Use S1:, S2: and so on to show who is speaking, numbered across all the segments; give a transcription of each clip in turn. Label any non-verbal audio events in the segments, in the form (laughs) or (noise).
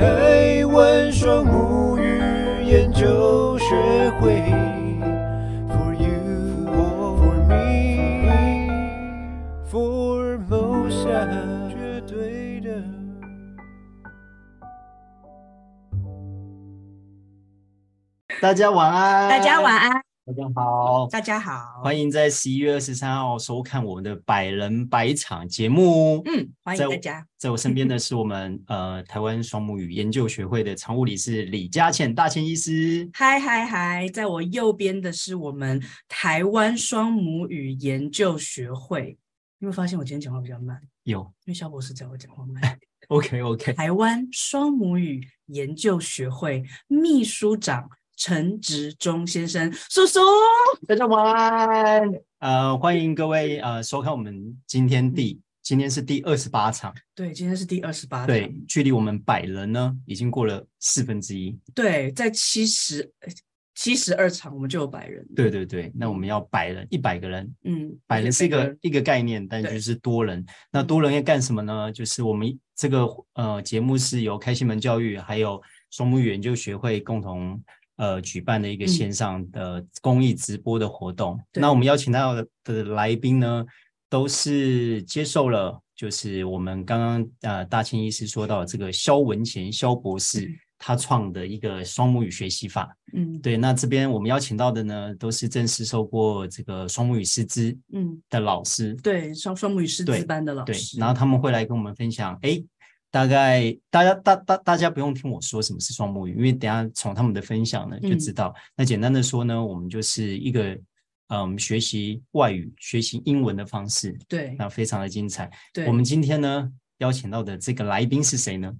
S1: 台湾双母语研究学会，For you or for me，For Mosa，绝对的。
S2: 大家晚安，
S3: 大家晚安。
S2: 大家好，
S3: 大家好，
S2: 欢迎在十一月二十三号收看我们的百人百场节目。
S3: 嗯，欢迎大家。
S2: 在，在我身边的是我们 (laughs) 呃台湾双母语研究学会的常务理事李佳倩大倩医师。
S3: 嗨嗨嗨，在我右边的是我们台湾双母语研究学会。有没有发现我今天讲话比较慢？
S2: 有，
S3: 因为肖博士叫我讲话慢。(laughs)
S2: OK OK。
S3: 台湾双母语研究学会秘书长。陈植忠先生，叔叔，
S2: 大家晚安。呃，欢迎各位呃收看我们今天第、嗯、今天是第二十八场，
S3: 对，今天是第二十八场，
S2: 对，距离我们百人呢已经过了四分之一，
S3: 对，在七十七十二场我们就有百人，
S2: 对对对，那我们要百人一百个人，
S3: 嗯，
S2: 百人是一个一个概念，但就是多人，那多人要干什么呢？就是我们这个呃节目是由开心门教育还有双木语研究学会共同。呃，举办的一个线上的公益直播的活动。嗯、那我们邀请到的来宾呢，都是接受了，就是我们刚刚呃大清医师说到这个肖文贤肖博士、嗯、他创的一个双母语学习法。嗯，对。那这边我们邀请到的呢，都是正式受过这个双母语师资嗯的老师。
S3: 嗯、对，双双母语师资班的老师。
S2: 对，然后他们会来跟我们分享。哎。大概大家大大大家不用听我说什么是双母语，因为等下从他们的分享呢就知道。嗯、那简单的说呢，我们就是一个嗯学习外语、学习英文的方式。
S3: 对，
S2: 那非常的精彩。
S3: 对，
S2: 我们今天呢邀请到的这个来宾是谁呢？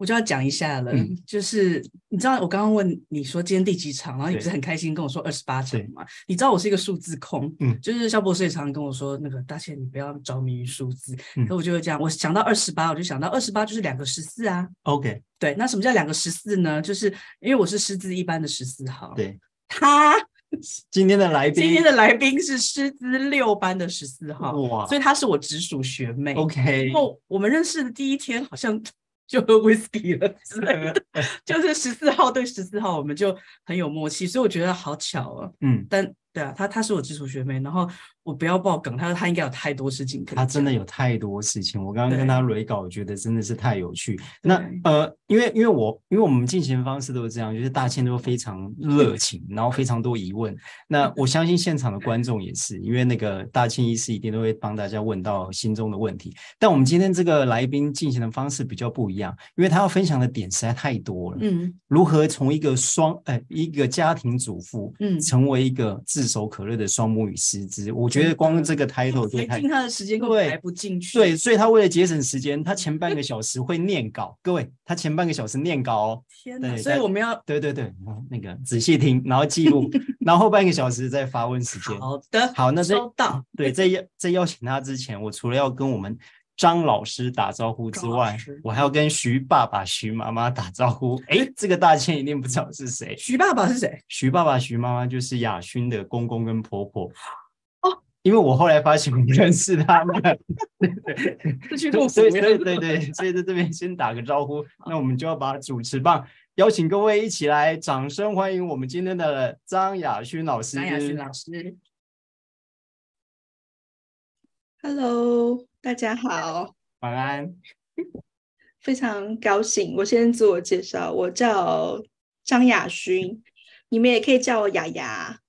S3: 我就要讲一下了，嗯、就是你知道我刚刚问你说今天第几场，然后你不是很开心跟我说二十八场嘛？你知道我是一个数字控，嗯，就是肖博士也常常跟我说，那个大千你不要着迷于数字，嗯，所以我就会这样，我想到二十八，我就想到二十八就是两个十四啊。
S2: OK，
S3: 对，那什么叫两个十四呢？就是因为我是师资一班的十四号，
S2: 对，
S3: 他 (laughs)
S2: 今天的来宾，
S3: 今天的来宾是师资六班的十四号，哇，所以他是我直属学妹。
S2: OK，
S3: 然后我们认识的第一天好像。就喝 whisky 了之类的，(laughs) 就是十四号对十四号，我们就很有默契，所以我觉得好巧啊。嗯，但对啊，她她是我直属学妹，然后。我不要爆梗，他说他应该有太多事情可以。
S2: 他真的有太多事情，我刚刚跟他雷稿，我觉得真的是太有趣。那呃，因为因为我因为我们进行的方式都是这样，就是大千都非常热情，然后非常多疑问。那我相信现场的观众也是，因为那个大千医师一定都会帮大家问到心中的问题。但我们今天这个来宾进行的方式比较不一样，因为他要分享的点实在太多了。嗯，如何从一个双呃一个家庭主妇，嗯，成为一个炙手可热的双母语师资，我觉得。光这个 title 就 (laughs) 太，
S3: 他的时间根本排不进去。
S2: 对，所以他为了节省时间，他前半个小时会念稿。各位，他前半个小时念稿哦。
S3: 天哪！所以我们要
S2: 对对对，那个仔细听，然后记录，(laughs) 然后后半个小时再发问时间。
S3: 好的，
S2: 好，那
S3: 收到。
S2: 对，在邀在邀请他之前，我除了要跟我们张老师打招呼之外，我还要跟徐爸爸、徐妈妈打招呼。哎，(laughs) 这个大千一定不知道是谁。
S3: 徐爸爸是谁？
S2: 徐爸爸、徐妈妈就是雅勋的公公跟婆婆。因为我后来发现我不认识他们，(laughs) 对对，所以对对对，所以在这边先打个招呼，那我们就要把主持棒邀请各位一起来，掌声欢迎我们今天的张雅勋老师。
S3: 张雅勋老师
S4: ，Hello，大家好，
S2: 晚安，(laughs)
S4: 非常高兴。我先自我介绍，我叫张雅勋，你们也可以叫我雅雅，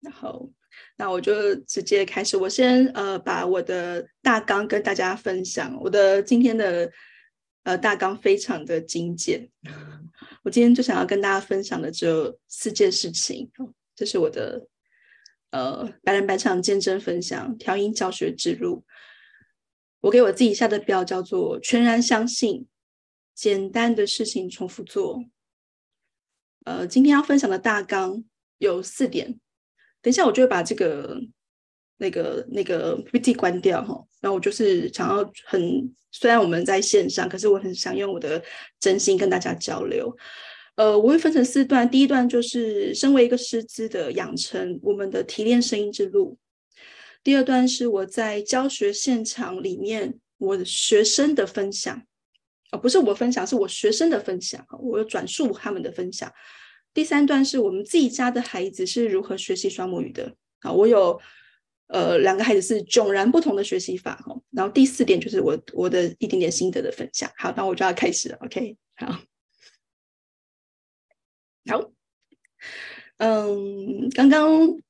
S4: 然后。那我就直接开始，我先呃把我的大纲跟大家分享。我的今天的呃大纲非常的精简，(laughs) 我今天就想要跟大家分享的只有四件事情。这是我的呃百人百场见证分享调音教学之路。我给我自己下的标叫做全然相信，简单的事情重复做。呃，今天要分享的大纲有四点。等一下，我就会把这个、那个、那个 PPT 关掉哈。然后我就是想要很，虽然我们在线上，可是我很想用我的真心跟大家交流。呃，我会分成四段，第一段就是身为一个师资的养成，我们的提炼声音之路。第二段是我在教学现场里面我的学生的分享。哦，不是我分享，是我学生的分享，我有转述他们的分享。第三段是我们自己家的孩子是如何学习双母语的啊，我有呃两个孩子是迥然不同的学习法哦。然后第四点就是我我的一点点心得的分享。好，那我就要开始了，OK，好，好，嗯，刚刚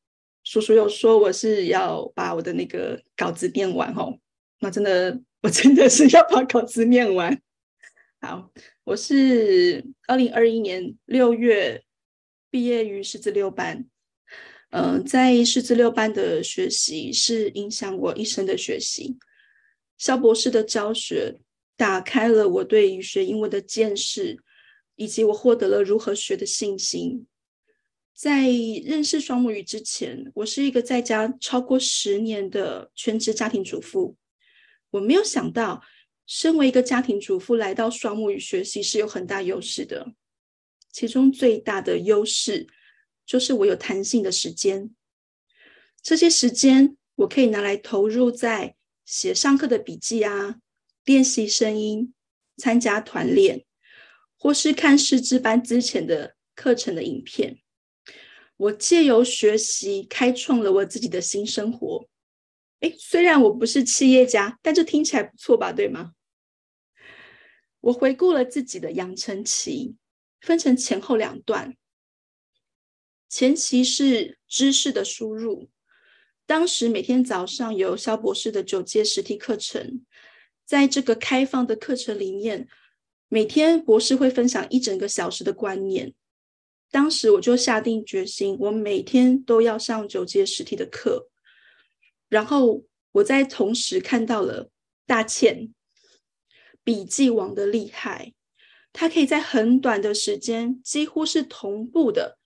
S4: 叔叔有说我是要把我的那个稿子念完哦，那真的我真的是要把稿子念完。好，我是二零二一年六月毕业于师资六班。嗯、在师资六班的学习是影响我一生的学习。肖博士的教学打开了我对于学英文的见识，以及我获得了如何学的信心。在认识双母语之前，我是一个在家超过十年的全职家庭主妇。我没有想到。身为一个家庭主妇，来到双母语学习是有很大优势的。其中最大的优势就是我有弹性的时间，这些时间我可以拿来投入在写上课的笔记啊、练习声音、参加团练，或是看师资班之前的课程的影片。我借由学习，开创了我自己的新生活。诶，虽然我不是企业家，但这听起来不错吧？对吗？我回顾了自己的养成期，分成前后两段。前期是知识的输入，当时每天早上有肖博士的九阶实体课程，在这个开放的课程里面，每天博士会分享一整个小时的观念。当时我就下定决心，我每天都要上九阶实体的课。然后我在同时看到了大倩笔记王的厉害，他可以在很短的时间，几乎是同步的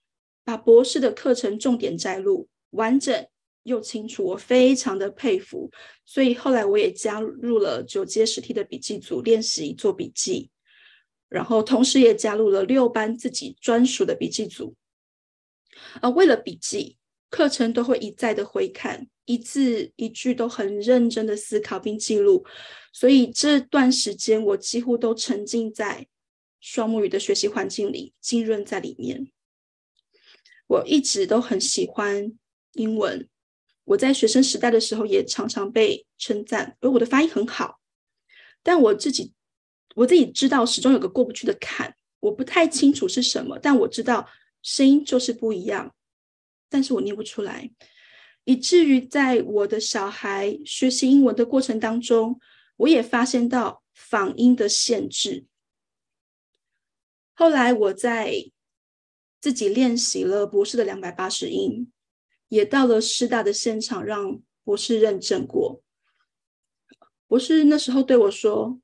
S4: 把博士的课程重点摘录，完整又清楚，我非常的佩服。所以后来我也加入了九阶实体的笔记组练习做笔记，然后同时也加入了六班自己专属的笔记组。啊，为了笔记，课程都会一再的回看。一字一句都很认真的思考并记录，所以这段时间我几乎都沉浸在双母语的学习环境里，浸润在里面。我一直都很喜欢英文，我在学生时代的时候也常常被称赞，而我的发音很好。但我自己我自己知道，始终有个过不去的坎，我不太清楚是什么，但我知道声音就是不一样，但是我念不出来。以至于在我的小孩学习英文的过程当中，我也发现到仿音的限制。后来我在自己练习了博士的两百八十音，也到了师大的现场让博士认证过。博士那时候对我说：“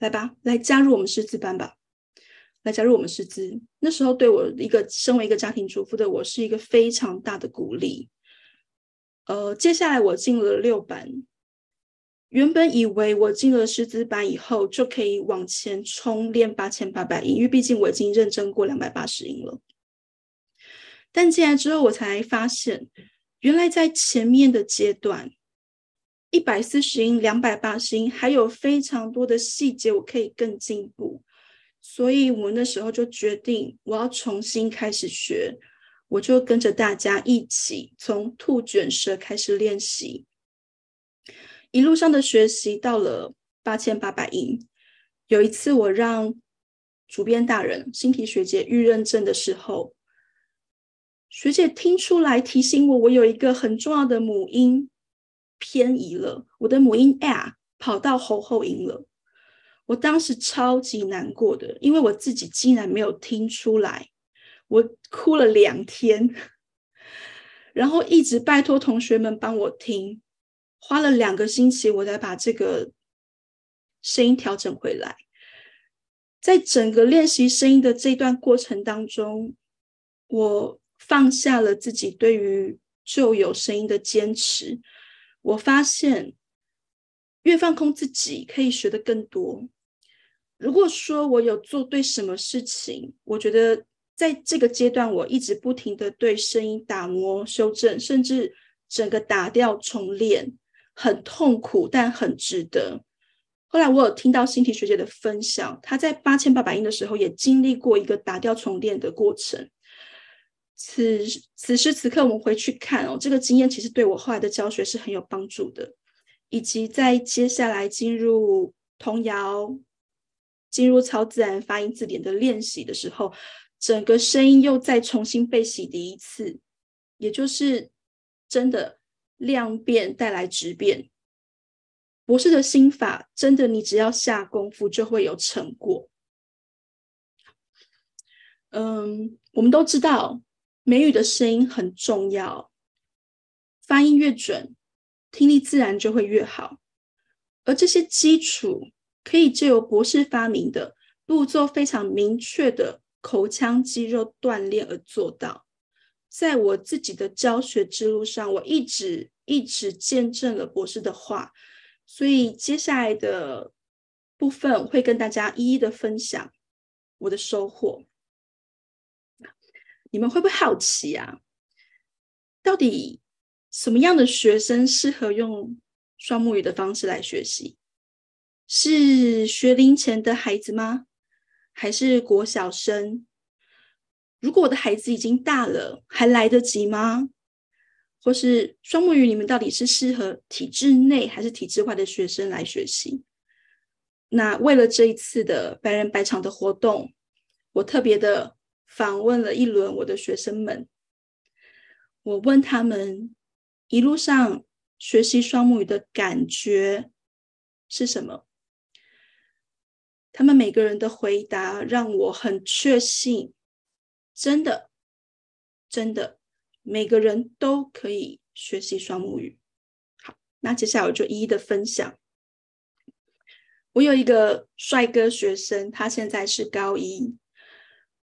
S4: 来吧，来加入我们师资班吧，来加入我们师资。”那时候对我一个身为一个家庭主妇的我是一个非常大的鼓励。呃，接下来我进了六班。原本以为我进了师资班以后就可以往前冲练八千八百音，因为毕竟我已经认真过两百八十音了。但进来之后，我才发现，原来在前面的阶段，一百四十音、两百八十音，还有非常多的细节我可以更进步。所以我那时候就决定，我要重新开始学。我就跟着大家一起从兔卷舌开始练习，一路上的学习到了八千八百音。有一次，我让主编大人新题学姐预认证的时候，学姐听出来提醒我，我有一个很重要的母音偏移了，我的母音 a 跑到喉后音了。我当时超级难过的，因为我自己竟然没有听出来。我哭了两天，(laughs) 然后一直拜托同学们帮我听，花了两个星期，我才把这个声音调整回来。在整个练习声音的这段过程当中，我放下了自己对于旧有声音的坚持。我发现，越放空自己，可以学得更多。如果说我有做对什么事情，我觉得。在这个阶段，我一直不停的对声音打磨、修正，甚至整个打掉重练，很痛苦，但很值得。后来我有听到新体学姐的分享，她在八千八百音的时候也经历过一个打掉重练的过程。此此时此刻，我们回去看哦，这个经验其实对我后来的教学是很有帮助的，以及在接下来进入童谣、进入超自然发音字典的练习的时候，整个声音又再重新被洗涤一次，也就是真的量变带来质变。博士的心法，真的，你只要下功夫就会有成果。嗯，我们都知道美语的声音很重要，发音越准，听力自然就会越好。而这些基础可以借由博士发明的步骤非常明确的口腔肌肉锻炼而做到。在我自己的教学之路上，我一直一直见证了博士的话。所以接下来的部分会跟大家一一的分享我的收获。你们会不会好奇啊？到底什么样的学生适合用双母语的方式来学习？是学龄前的孩子吗？还是国小生？如果我的孩子已经大了，还来得及吗？或是双母语，你们到底是适合体制内还是体制外的学生来学习？那为了这一次的百人百场的活动，我特别的访问了一轮我的学生们。我问他们一路上学习双母语的感觉是什么？他们每个人的回答让我很确信，真的，真的。每个人都可以学习双母语。好，那接下来我就一一的分享。我有一个帅哥学生，他现在是高一，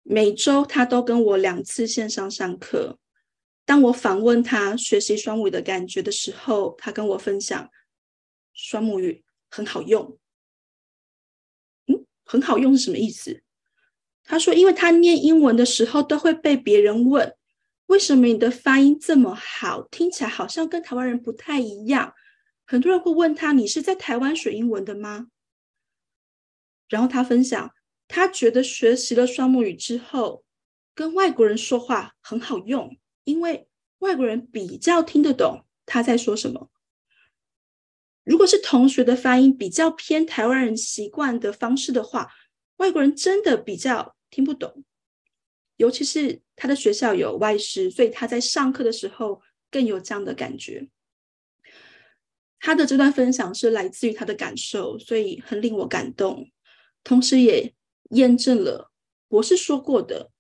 S4: 每周他都跟我两次线上上课。当我访问他学习双母语的感觉的时候，他跟我分享，双母语很好用。嗯，很好用是什么意思？他说，因为他念英文的时候都会被别人问。为什么你的发音这么好？听起来好像跟台湾人不太一样。很多人会问他：“你是在台湾学英文的吗？”然后他分享，他觉得学习了双母语之后，跟外国人说话很好用，因为外国人比较听得懂他在说什么。如果是同学的发音比较偏台湾人习惯的方式的话，外国人真的比较听不懂。尤其是他的学校有外师，所以他在上课的时候更有这样的感觉。他的这段分享是来自于他的感受，所以很令我感动，同时也验证了博士说过的，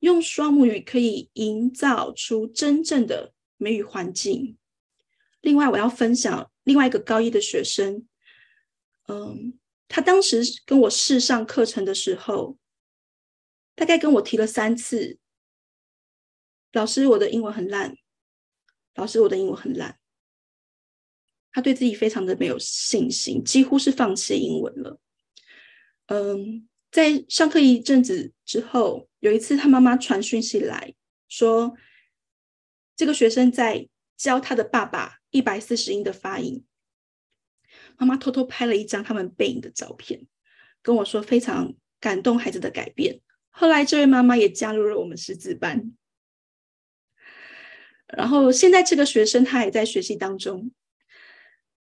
S4: 用双母语可以营造出真正的美语环境。另外，我要分享另外一个高一的学生，嗯，他当时跟我试上课程的时候。大概跟我提了三次，老师，我的英文很烂。老师，我的英文很烂。他对自己非常的没有信心，几乎是放弃英文了。嗯，在上课一阵子之后，有一次他妈妈传讯息来说，这个学生在教他的爸爸一百四十音的发音。妈妈偷偷拍了一张他们背影的照片，跟我说非常感动孩子的改变。后来，这位妈妈也加入了我们识字班。然后，现在这个学生他也在学习当中。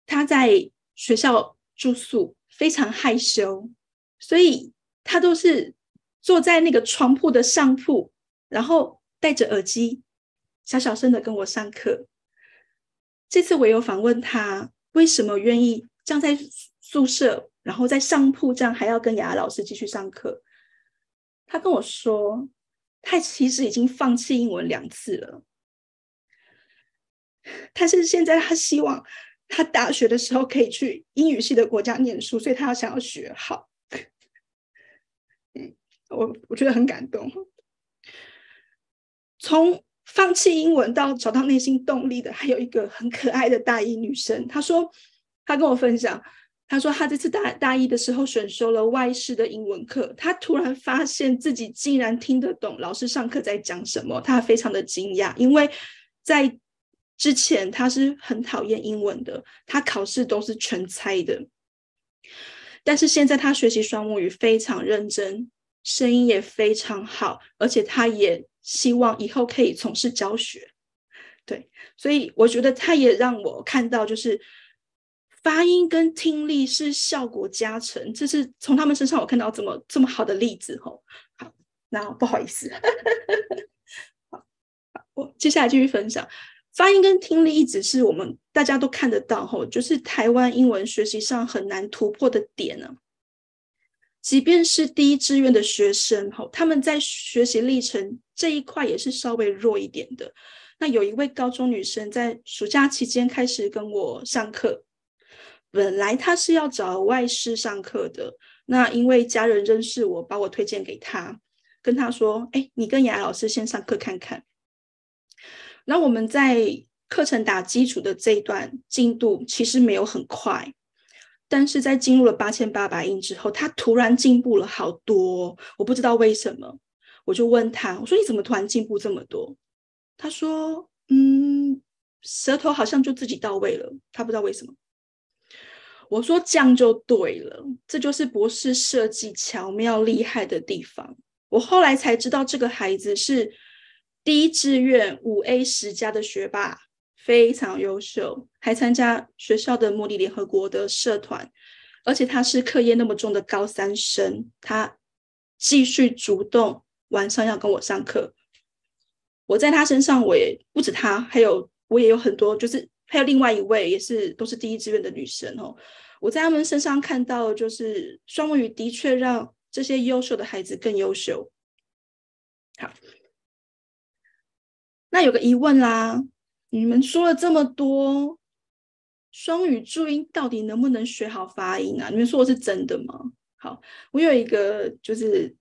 S4: 他在学校住宿，非常害羞，所以他都是坐在那个床铺的上铺，然后戴着耳机，小小声的跟我上课。这次我有访问他，为什么愿意这样在宿舍，然后在上铺这样还要跟雅雅老师继续上课？他跟我说，他其实已经放弃英文两次了，他是现在他希望他大学的时候可以去英语系的国家念书，所以他要想要学好。嗯，我我觉得很感动。从放弃英文到找到内心动力的，还有一个很可爱的大一女生。她说，她跟我分享。她说，她这次大大一的时候选修了外事的英文课，她突然发现自己竟然听得懂老师上课在讲什么，她非常的惊讶，因为在之前他是很讨厌英文的，他考试都是全猜的。但是现在他学习双母语非常认真，声音也非常好，而且他也希望以后可以从事教学。对，所以我觉得他也让我看到，就是发音跟听力是效果加成，这是从他们身上我看到这么这么好的例子吼。好，那不好意思，(laughs) 好，我接下来继续分享。发音跟听力一直是我们大家都看得到吼，就是台湾英文学习上很难突破的点呢。即便是第一志愿的学生吼，他们在学习历程这一块也是稍微弱一点的。那有一位高中女生在暑假期间开始跟我上课，本来她是要找外师上课的，那因为家人认识我，把我推荐给她，跟她说：“哎，你跟雅雅老师先上课看看。”那我们在课程打基础的这一段进度其实没有很快，但是在进入了八千八百音之后，他突然进步了好多，我不知道为什么，我就问他，我说你怎么突然进步这么多？他说，嗯，舌头好像就自己到位了，他不知道为什么。我说这样就对了，这就是博士设计巧妙厉害的地方。我后来才知道这个孩子是。第一志愿五 A 十加的学霸，非常优秀，还参加学校的模拟联合国的社团，而且他是课业那么重的高三生，他继续主动晚上要跟我上课。我在他身上，我也不止他，还有我也有很多，就是还有另外一位也是都是第一志愿的女生哦。我在他们身上看到，就是双语的确让这些优秀的孩子更优秀。好。那有个疑问啦，你们说了这么多，双语注音到底能不能学好发音啊？你们说的是真的吗？好，我有一个，就是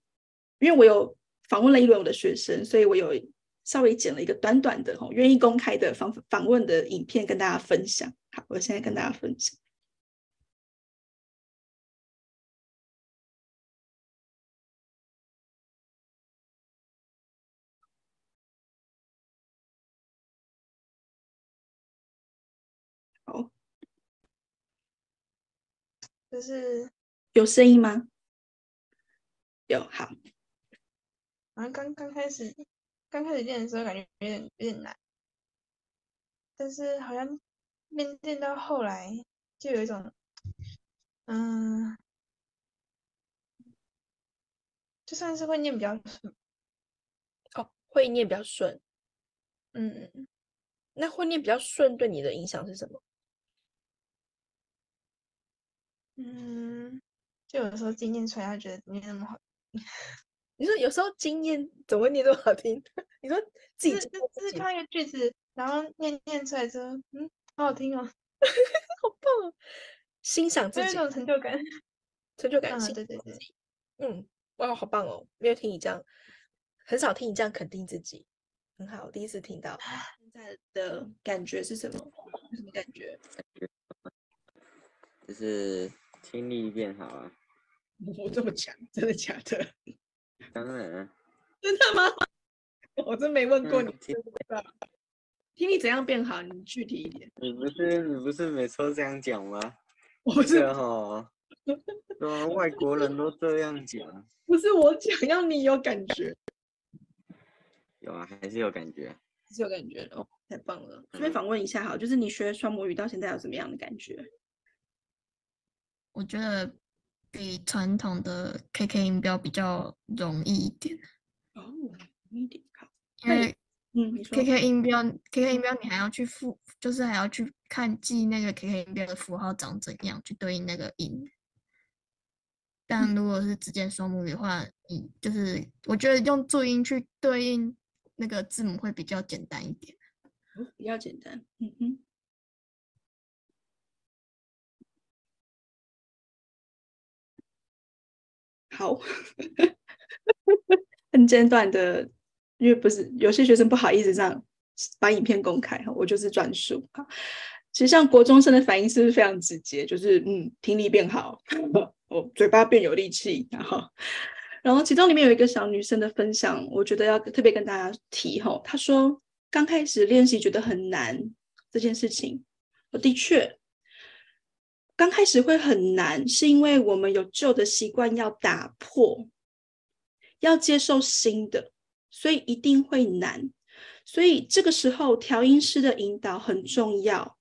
S4: 因为我有访问了一轮我的学生，所以我有稍微剪了一个短短的、哦、愿意公开的访访问的影片跟大家分享。好，我现在跟大家分享。
S5: 就是
S4: 有声音吗？有，好。
S5: 好像刚刚开始，刚开始练的时候感觉有点有点难，但是好像练练到后来就有一种，嗯，就算是会念比较顺。
S6: 哦，会念比较顺。嗯，那会念比较顺对你的影响是什么？
S5: 嗯，就有时候经验出来，他觉得没那么好听。(laughs)
S6: 你说有时候经验怎么会念这么好听？(laughs) 你说自己
S5: 就是就是看一个句子，然后念念出来之后，嗯，好好听哦，(laughs)
S6: 好棒哦，欣赏自己，
S5: 有种成就感，
S6: 成就感，
S5: 嗯，对对对，
S6: 嗯，哇，好棒哦，没有听你这样，很少听你这样肯定自己，很好，第一次听到。
S4: 现在的感觉是什么？什么感觉？
S7: 就是。听力变好啊！
S4: 我这么强，真的假的？
S7: 当然啊！(laughs)
S4: 真的吗？(laughs) 我真没问过你。
S7: 嗯、听，
S4: 听力怎样变好？你具体一点。
S7: 你不是你不是每次都这样讲吗？
S4: 我不是
S7: 哈，说 (laughs) 外国人都这样讲。
S4: 不是我讲，要你有感觉。
S7: 有啊，还是有感觉。
S4: 还是有感觉哦，太棒了！顺便访问一下好，就是你学双母语到现在有什么样的感觉？
S8: 我觉得比传统的 KK 音标比较容易一点。
S4: 哦，容易一点好。
S8: 因为
S4: 嗯
S8: ，KK 音标，KK 音标你还要去复，就是还要去看记那个 KK 音标的符号长怎样，去对应那个音。但如果是直接双母语的话，你就是我觉得用注音去对应那个字母会比较简单一点。
S4: 比较简单，嗯哼。好，很简短的，因为不是有些学生不好意思这样把影片公开哈，我就是转述。其实像国中生的反应是不是非常直接？就是嗯，听力变好，(laughs) 哦，嘴巴变有力气，然后，然后其中里面有一个小女生的分享，我觉得要特别跟大家提吼，她说刚开始练习觉得很难这件事情，我的确。刚开始会很难，是因为我们有旧的习惯要打破，要接受新的，所以一定会难。所以这个时候调音师的引导很重要。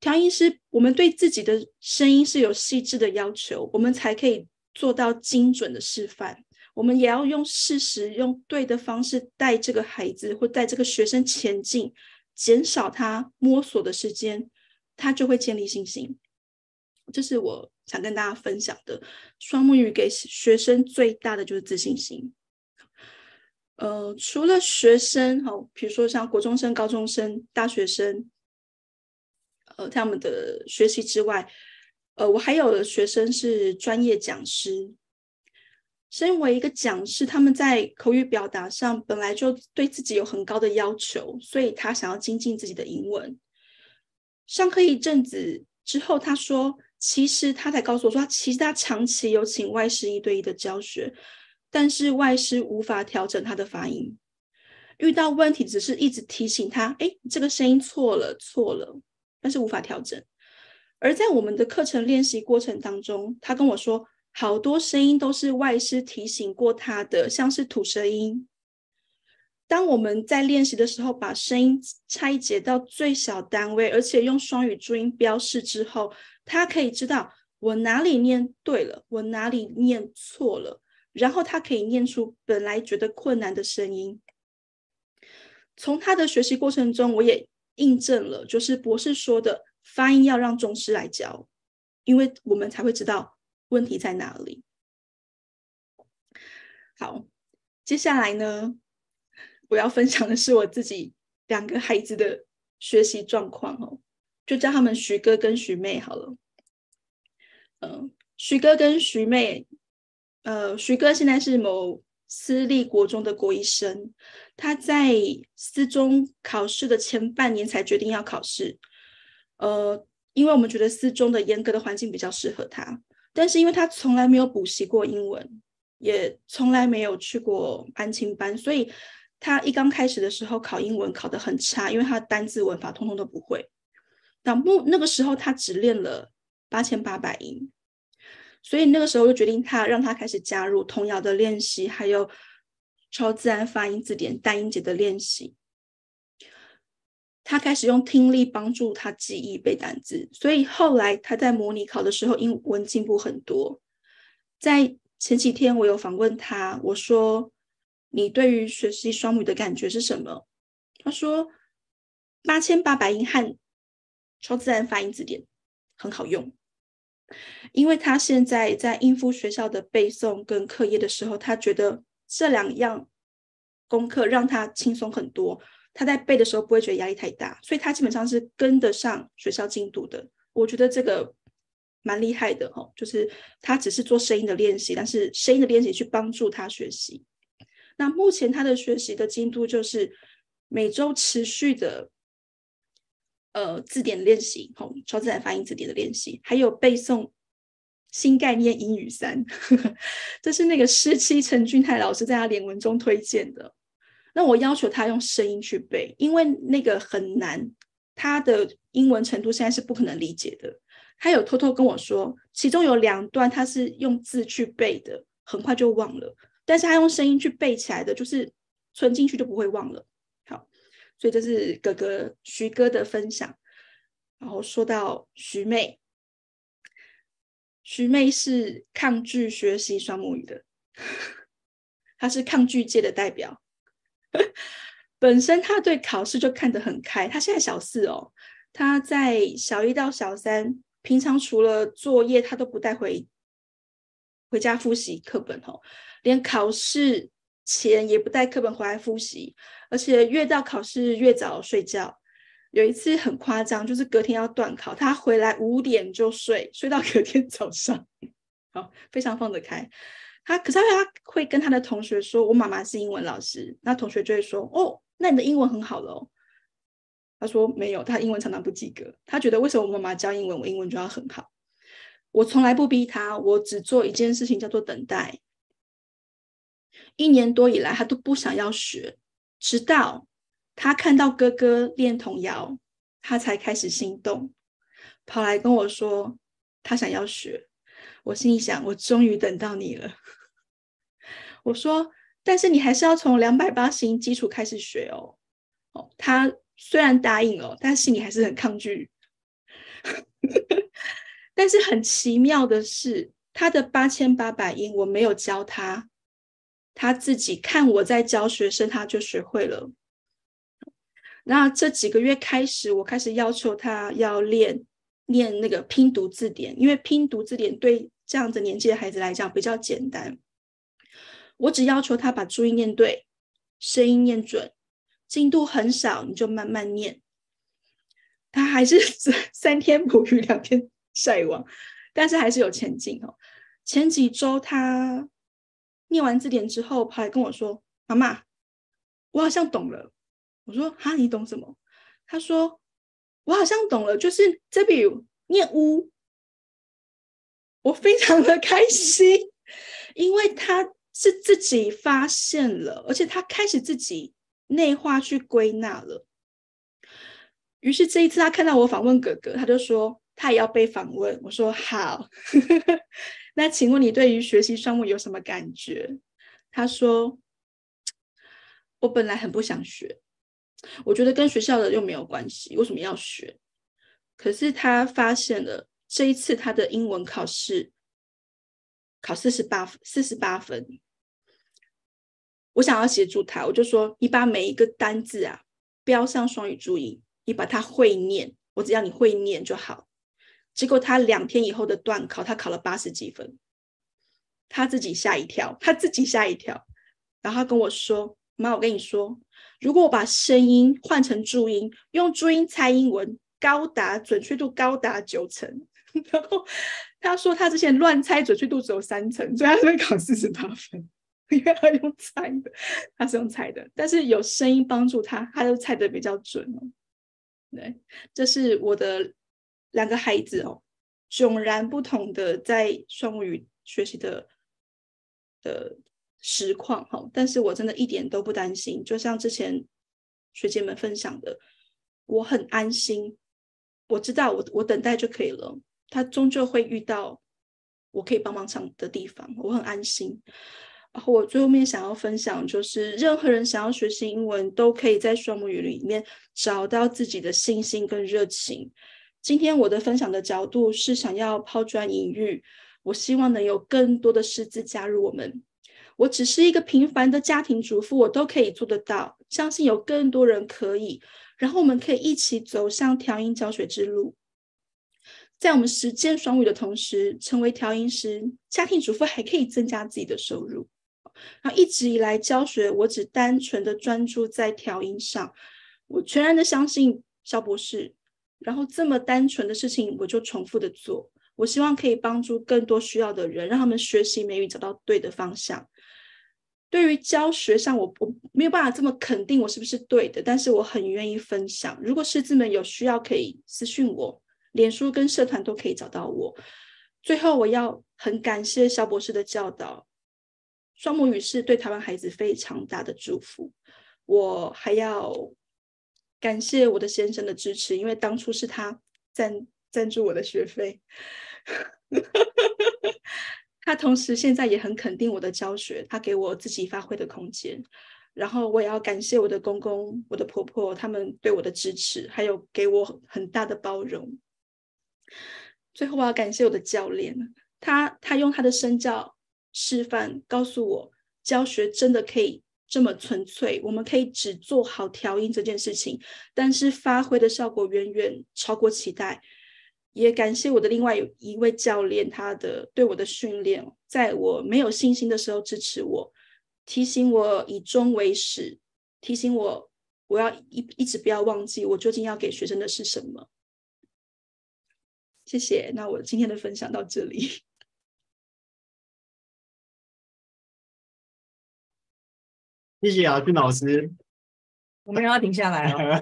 S4: 调音师，我们对自己的声音是有细致的要求，我们才可以做到精准的示范。我们也要用事实，用对的方式带这个孩子或带这个学生前进，减少他摸索的时间，他就会建立信心。这是我想跟大家分享的。双母语给学生最大的就是自信心。呃，除了学生，好，比如说像国中生、高中生、大学生，呃，他们的学习之外，呃，我还有的学生是专业讲师。身为一个讲师，他们在口语表达上本来就对自己有很高的要求，所以他想要精进自己的英文。上课一阵子之后，他说：“其实他才告诉我说，其实他长期有请外师一对一的教学，但是外师无法调整他的发音，遇到问题只是一直提醒他：‘哎，这个声音错了，错了’，但是无法调整。而在我们的课程练习过程当中，他跟我说。”好多声音都是外师提醒过他的，像是吐舌音。当我们在练习的时候，把声音拆解到最小单位，而且用双语注音标示之后，他可以知道我哪里念对了，我哪里念错了，然后他可以念出本来觉得困难的声音。从他的学习过程中，我也印证了，就是博士说的，发音要让中师来教，因为我们才会知道。问题在哪里？好，接下来呢，我要分享的是我自己两个孩子的学习状况哦，就叫他们徐哥跟徐妹好了。嗯、徐哥跟徐妹，呃，徐哥现在是某私立国中的国一生，他在私中考试的前半年才决定要考试。呃，因为我们觉得私中的严格的环境比较适合他。但是因为他从来没有补习过英文，也从来没有去过安亲班，所以他一刚开始的时候考英文考得很差，因为他的单字文法通通都不会。那目那个时候他只练了八千八百音，所以那个时候就决定他让他开始加入童谣的练习，还有超自然发音字典单音节的练习。他开始用听力帮助他记忆背单词，所以后来他在模拟考的时候英文进步很多。在前几天我有访问他，我说：“你对于学习双语的感觉是什么？”他说：“八千八百英汉超自然发音字典很好用，因为他现在在应付学校的背诵跟课业的时候，他觉得这两样功课让他轻松很多。”他在背的时候不会觉得压力太大，所以他基本上是跟得上学校进度的。我觉得这个蛮厉害的哈，就是他只是做声音的练习，但是声音的练习去帮助他学习。那目前他的学习的进度就是每周持续的呃字典练习，吼，超自然发音字典的练习，还有背诵新概念英语三，(laughs) 这是那个师七陈俊泰老师在他联文中推荐的。那我要求他用声音去背，因为那个很难，他的英文程度现在是不可能理解的。他有偷偷跟我说，其中有两段他是用字去背的，很快就忘了；但是他用声音去背起来的，就是存进去就不会忘了。好，所以这是哥哥徐哥的分享。然后说到徐妹，徐妹是抗拒学习双母语的，她是抗拒界的代表。本身他对考试就看得很开，他现在小四哦，他在小一到小三，平常除了作业他都不带回回家复习课本哦，连考试前也不带课本回来复习，而且越到考试越早睡觉。有一次很夸张，就是隔天要段考，他回来五点就睡，睡到 (laughs) 隔天早上，好，非常放得开。他可是他会跟他的同学说：“我妈妈是英文老师。”那同学就会说：“哦，那你的英文很好喽。”他说：“没有，他英文常常不及格。他觉得为什么我妈妈教英文，我英文就要很好？我从来不逼他，我只做一件事情，叫做等待。一年多以来，他都不想要学，直到他看到哥哥练童谣，他才开始心动，跑来跟我说：‘他想要学。我心里想，我终于等到你了。(laughs) 我说，但是你还是要从两百八十音基础开始学哦。哦，他虽然答应了，但心里还是很抗拒。(laughs) 但是很奇妙的是，他的八千八百音我没有教他，他自己看我在教学生，他就学会了。那这几个月开始，我开始要求他要练练那个拼读字典，因为拼读字典对这样子年纪的孩子来讲比较简单。我只要求他把注音念对，声音念准，进度很少，你就慢慢念。他还是 (laughs) 三天捕鱼两天晒网，但是还是有前进哦。前几周他念完字典之后，跑来跟我说：“妈妈，我好像懂了。”我说：“哈，你懂什么？”他说：“我好像懂了，就是这笔念乌。”我非常的开心，因为他是自己发现了，而且他开始自己内化去归纳了。于是这一次他看到我访问哥哥，他就说他也要被访问。我说好，(laughs) 那请问你对于学习双木有什么感觉？他说我本来很不想学。我觉得跟学校的又没有关系，为什么要学？可是他发现了这一次他的英文考试考四十八四十八分，我想要协助他，我就说你把每一个单字啊标上双语注音，你把它会念，我只要你会念就好。结果他两天以后的段考，他考了八十几分，他自己吓一跳，他自己吓一跳，然后他跟我说：“妈，我跟你说。”如果我把声音换成注音，用注音猜英文，高达准确度高达九成。(laughs) 然后他说他之前乱猜，准确度只有三成，所以他会考四十八分，因为他用猜的，他是用猜的，但是有声音帮助他，他就猜得比较准哦。对，这是我的两个孩子哦，迥然不同的在双母语学习的的。实况哈，但是我真的一点都不担心。就像之前学姐们分享的，我很安心。我知道我我等待就可以了，他终究会遇到我可以帮忙上的地方，我很安心。然后我最后面想要分享，就是任何人想要学习英文，都可以在双母语里面找到自己的信心跟热情。今天我的分享的角度是想要抛砖引玉，我希望能有更多的师资加入我们。我只是一个平凡的家庭主妇，我都可以做得到。相信有更多人可以，然后我们可以一起走向调音教学之路。在我们实践双语的同时，成为调音师、家庭主妇还可以增加自己的收入。然后一直以来教学，我只单纯的专注在调音上，我全然的相信肖博士。然后这么单纯的事情，我就重复的做。我希望可以帮助更多需要的人，让他们学习美语找到对的方向。对于教学上，我我没有办法这么肯定我是不是对的，但是我很愿意分享。如果师资们有需要，可以私讯我，脸书跟社团都可以找到我。最后，我要很感谢萧博士的教导，双母语是对台湾孩子非常大的祝福。我还要感谢我的先生的支持，因为当初是他赞赞助我的学费。(laughs) 他同时现在也很肯定我的教学，他给我自己发挥的空间。然后我也要感谢我的公公、我的婆婆，他们对我的支持，还有给我很大的包容。最后我要感谢我的教练，他他用他的身教示范，告诉我教学真的可以这么纯粹，我们可以只做好调音这件事情，但是发挥的效果远远超过期待。也感谢我的另外一位教练，他的对我的训练，在我没有信心的时候支持我，提醒我以终为始，提醒我我要一一直不要忘记我究竟要给学生的是什么。谢谢，那我今天的分享到这里。
S2: 谢谢雅俊老师。
S3: 我们要停下来哦。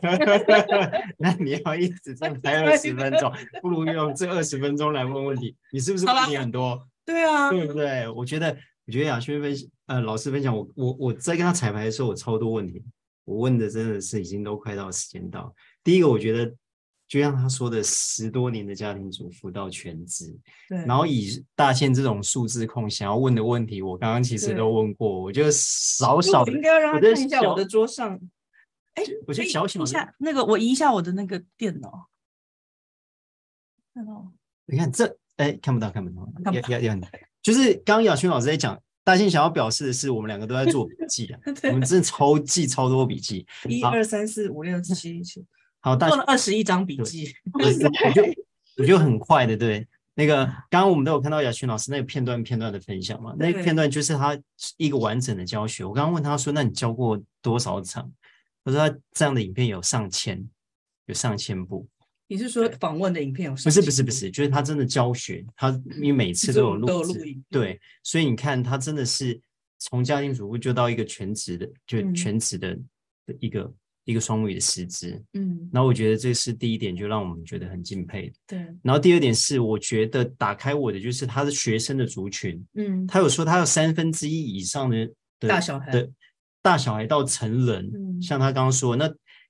S3: (laughs)
S2: 那你要一直这样待二十分钟，不如用这二十分钟来问问题。你是不是问题很多？
S3: 对啊，
S2: 对不对？我觉得，我觉得雅轩分呃老师分享，我我我在跟他彩排的时候，我超多问题，我问的真的是已经都快到时间到。第一个，我觉得就像他说的，十多年的家庭主妇到全职，
S3: 对，
S2: 然后以大宪这种数字控想要问的问题，我刚刚其实都问过，我就少少的，
S3: 应该要让他看一下我的桌上。哎，
S2: 我觉得小小
S3: 一下那个，我移一下我的那个电脑，看到
S2: 你看这，哎，看不到，看不到，要要要，就是刚刚雅薰老师在讲，大宪想要表示的是，我们两个都在做笔记啊，(laughs) 我们真的超记超多笔记，
S3: 一。二三四五六七 (laughs) 七，
S2: 好，
S3: 做了二十一张笔记，(laughs)
S2: 我就我就很快的，对，那个刚刚我们都有看到雅群老师那个片段片段的分享嘛，那个片段就是他一个完整的教学，我刚刚问他说，那你教过多少场？他说他这样的影片有上千，有上千部。
S3: 你是说访问的影片有上千？
S2: 不是不是不是，就是他真的教学，他因为每次都有录制，对，所以你看他真的是从家庭主妇就到一个全职的，就全职的的一个、嗯、一个双母语的师资。嗯，然后我觉得这是第一点，就让我们觉得很敬佩。
S3: 对，
S2: 然后第二点是，我觉得打开我的就是他的学生的族群。嗯，他有说他有三分之一以上的的
S3: 大小孩
S2: 的。大小孩到成人，
S3: 嗯、
S2: 像他刚刚说，那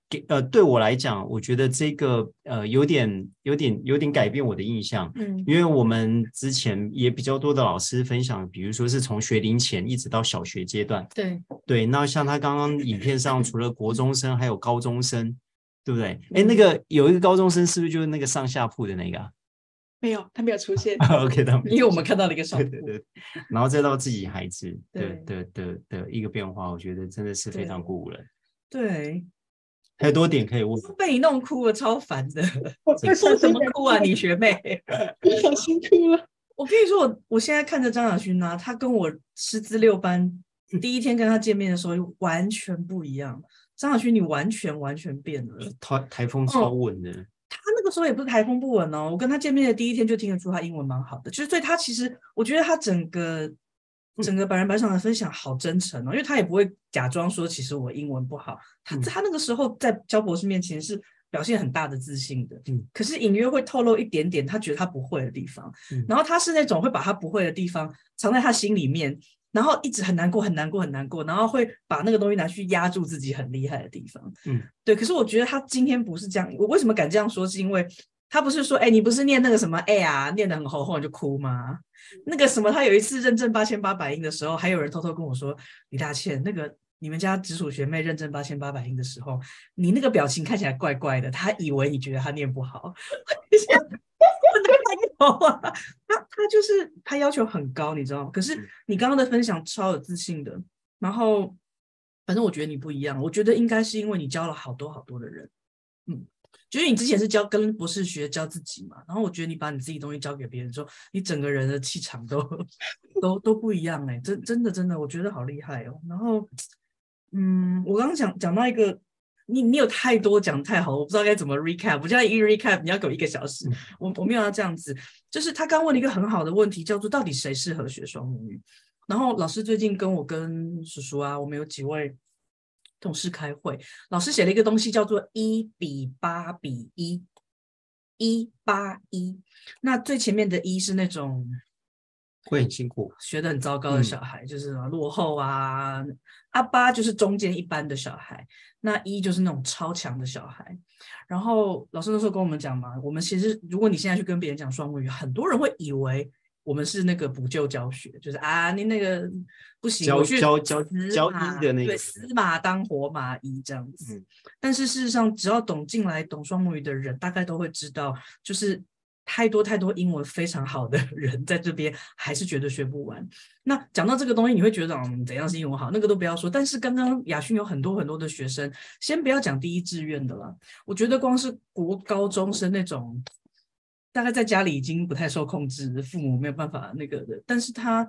S2: 给呃对我来讲，我觉得这个呃有点有点有点改变我的印象，
S3: 嗯，
S2: 因为我们之前也比较多的老师分享，比如说是从学龄前一直到小学阶段，
S3: 对
S2: 对，那像他刚刚影片上除了国中生，还有高中生，对不对？哎，那个有一个高中生是不是就是那个上下铺的那个？(laughs)
S4: 没有，他没有出现。(laughs)
S2: OK，他
S3: 因为我们看到了一个上
S2: 对对对，然后再到自己孩子的
S3: 对
S2: 的的的一个变化，我觉得真的是非常鼓舞人。
S3: 对，
S2: 还有多点可以问。
S3: 被你弄哭了，超烦的。你说什么哭啊，你学妹？
S4: 不小心哭了。
S3: 我跟你说，我我现在看着张雅薰啊，他跟我师资六班第一天跟他见面的时候完全不一样。张雅薰，你完全完全变了。
S2: 台台风超稳的。嗯
S3: 他那个时候也不是台风不稳哦，我跟他见面的第一天就听得出他英文蛮好的，就是对他其实我觉得他整个整个百人百场的分享好真诚哦，因为他也不会假装说其实我英文不好，他他那个时候在焦博士面前是表现很大的自信的，
S2: 嗯，
S3: 可是隐约会透露一点点他觉得他不会的地方，
S2: 嗯，
S3: 然后他是那种会把他不会的地方藏在他心里面。然后一直很难过，很难过，很难过，然后会把那个东西拿去压住自己很厉害的地方。
S2: 嗯，
S3: 对。可是我觉得他今天不是这样。我为什么敢这样说？是因为他不是说，哎，你不是念那个什么哎呀，念得很厚厚你就哭吗？那个什么，他有一次认证八千八百音的时候，还有人偷偷跟我说，李大倩，那个你们家直属学妹认证八千八百音的时候，你那个表情看起来怪怪的，他以为你觉得他念不好。(laughs) 有啊，他他就是他要求很高，你知道吗？可是你刚刚的分享超有自信的，然后反正我觉得你不一样，我觉得应该是因为你教了好多好多的人，嗯，就是你之前是教跟博士学教自己嘛，然后我觉得你把你自己东西教给别人之后，你整个人的气场都 (laughs) 都都不一样哎、欸，真真的真的，我觉得好厉害哦。然后，嗯，我刚刚讲讲到一个。你你有太多讲太好，我不知道该怎么 recap。我现在一 recap，你要给我一个小时。我我没有要这样子，就是他刚问了一个很好的问题，叫做到底谁适合学双母语？然后老师最近跟我跟叔叔啊，我们有几位同事开会，老师写了一个东西叫做一比八比一，一八一。那最前面的一是那种。
S2: 会很辛苦，
S3: 学的很糟糕的小孩，嗯、就是落后啊。阿八就是中间一般的小孩，那一就是那种超强的小孩。然后老师那时候跟我们讲嘛，我们其实如果你现在去跟别人讲双母语，很多人会以为我们是那个补救教学，就是啊，你那个不行，
S2: 教
S3: 我去
S2: 教教教一的那个，
S3: 对，死马当活马医这样子。嗯、但是事实上，只要懂进来懂双母语的人，大概都会知道，就是。太多太多英文非常好的人在这边，还是觉得学不完。那讲到这个东西，你会觉得嗯，怎样是英文好？那个都不要说。但是刚刚雅薰有很多很多的学生，先不要讲第一志愿的了。我觉得光是国高中生那种，大概在家里已经不太受控制，父母没有办法那个的。但是他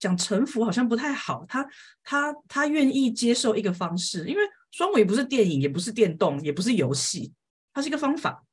S3: 讲臣服好像不太好。他他他愿意接受一个方式，因为双尾不是电影，也不是电动，也不是游戏，它是一个方法。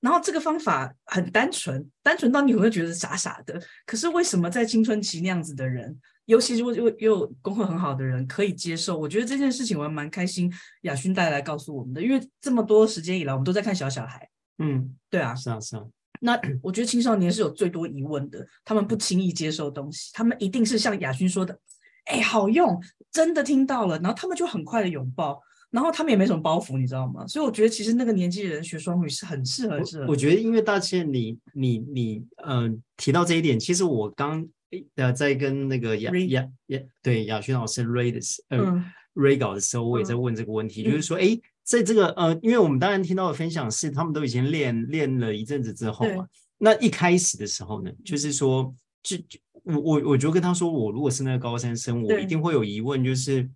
S3: 然后这个方法很单纯，单纯到你会觉得傻傻的。可是为什么在青春期那样子的人，尤其是又又又功课很好的人可以接受？我觉得这件事情我还蛮开心，雅勋带来告诉我们的。因为这么多时间以来，我们都在看小小孩。
S2: 嗯，
S3: 对啊，
S2: 是啊，是啊。
S3: 那 (clears throat) 我觉得青少年是有最多疑问的，他们不轻易接受东西，他们一定是像雅薰说的，哎，好用，真的听到了，然后他们就很快的拥抱。然后他们也没什么包袱，你知道吗？所以我觉得其实那个年纪的人学双语是很适合，很适合。
S2: 我觉得因为大倩，你你你嗯、呃、提到这一点，其实我刚呃在跟那个亚亚亚对亚勋老师 read 的时呃、嗯、read 稿的时候，我也在问这个问题，嗯、就是说哎，在这个呃，因为我们当然听到的分享是他们都已经练练了一阵子之后嘛，那一开始的时候呢，就是说就就我我我就跟他说，我如果是那个高三生，我一定会有疑问，就是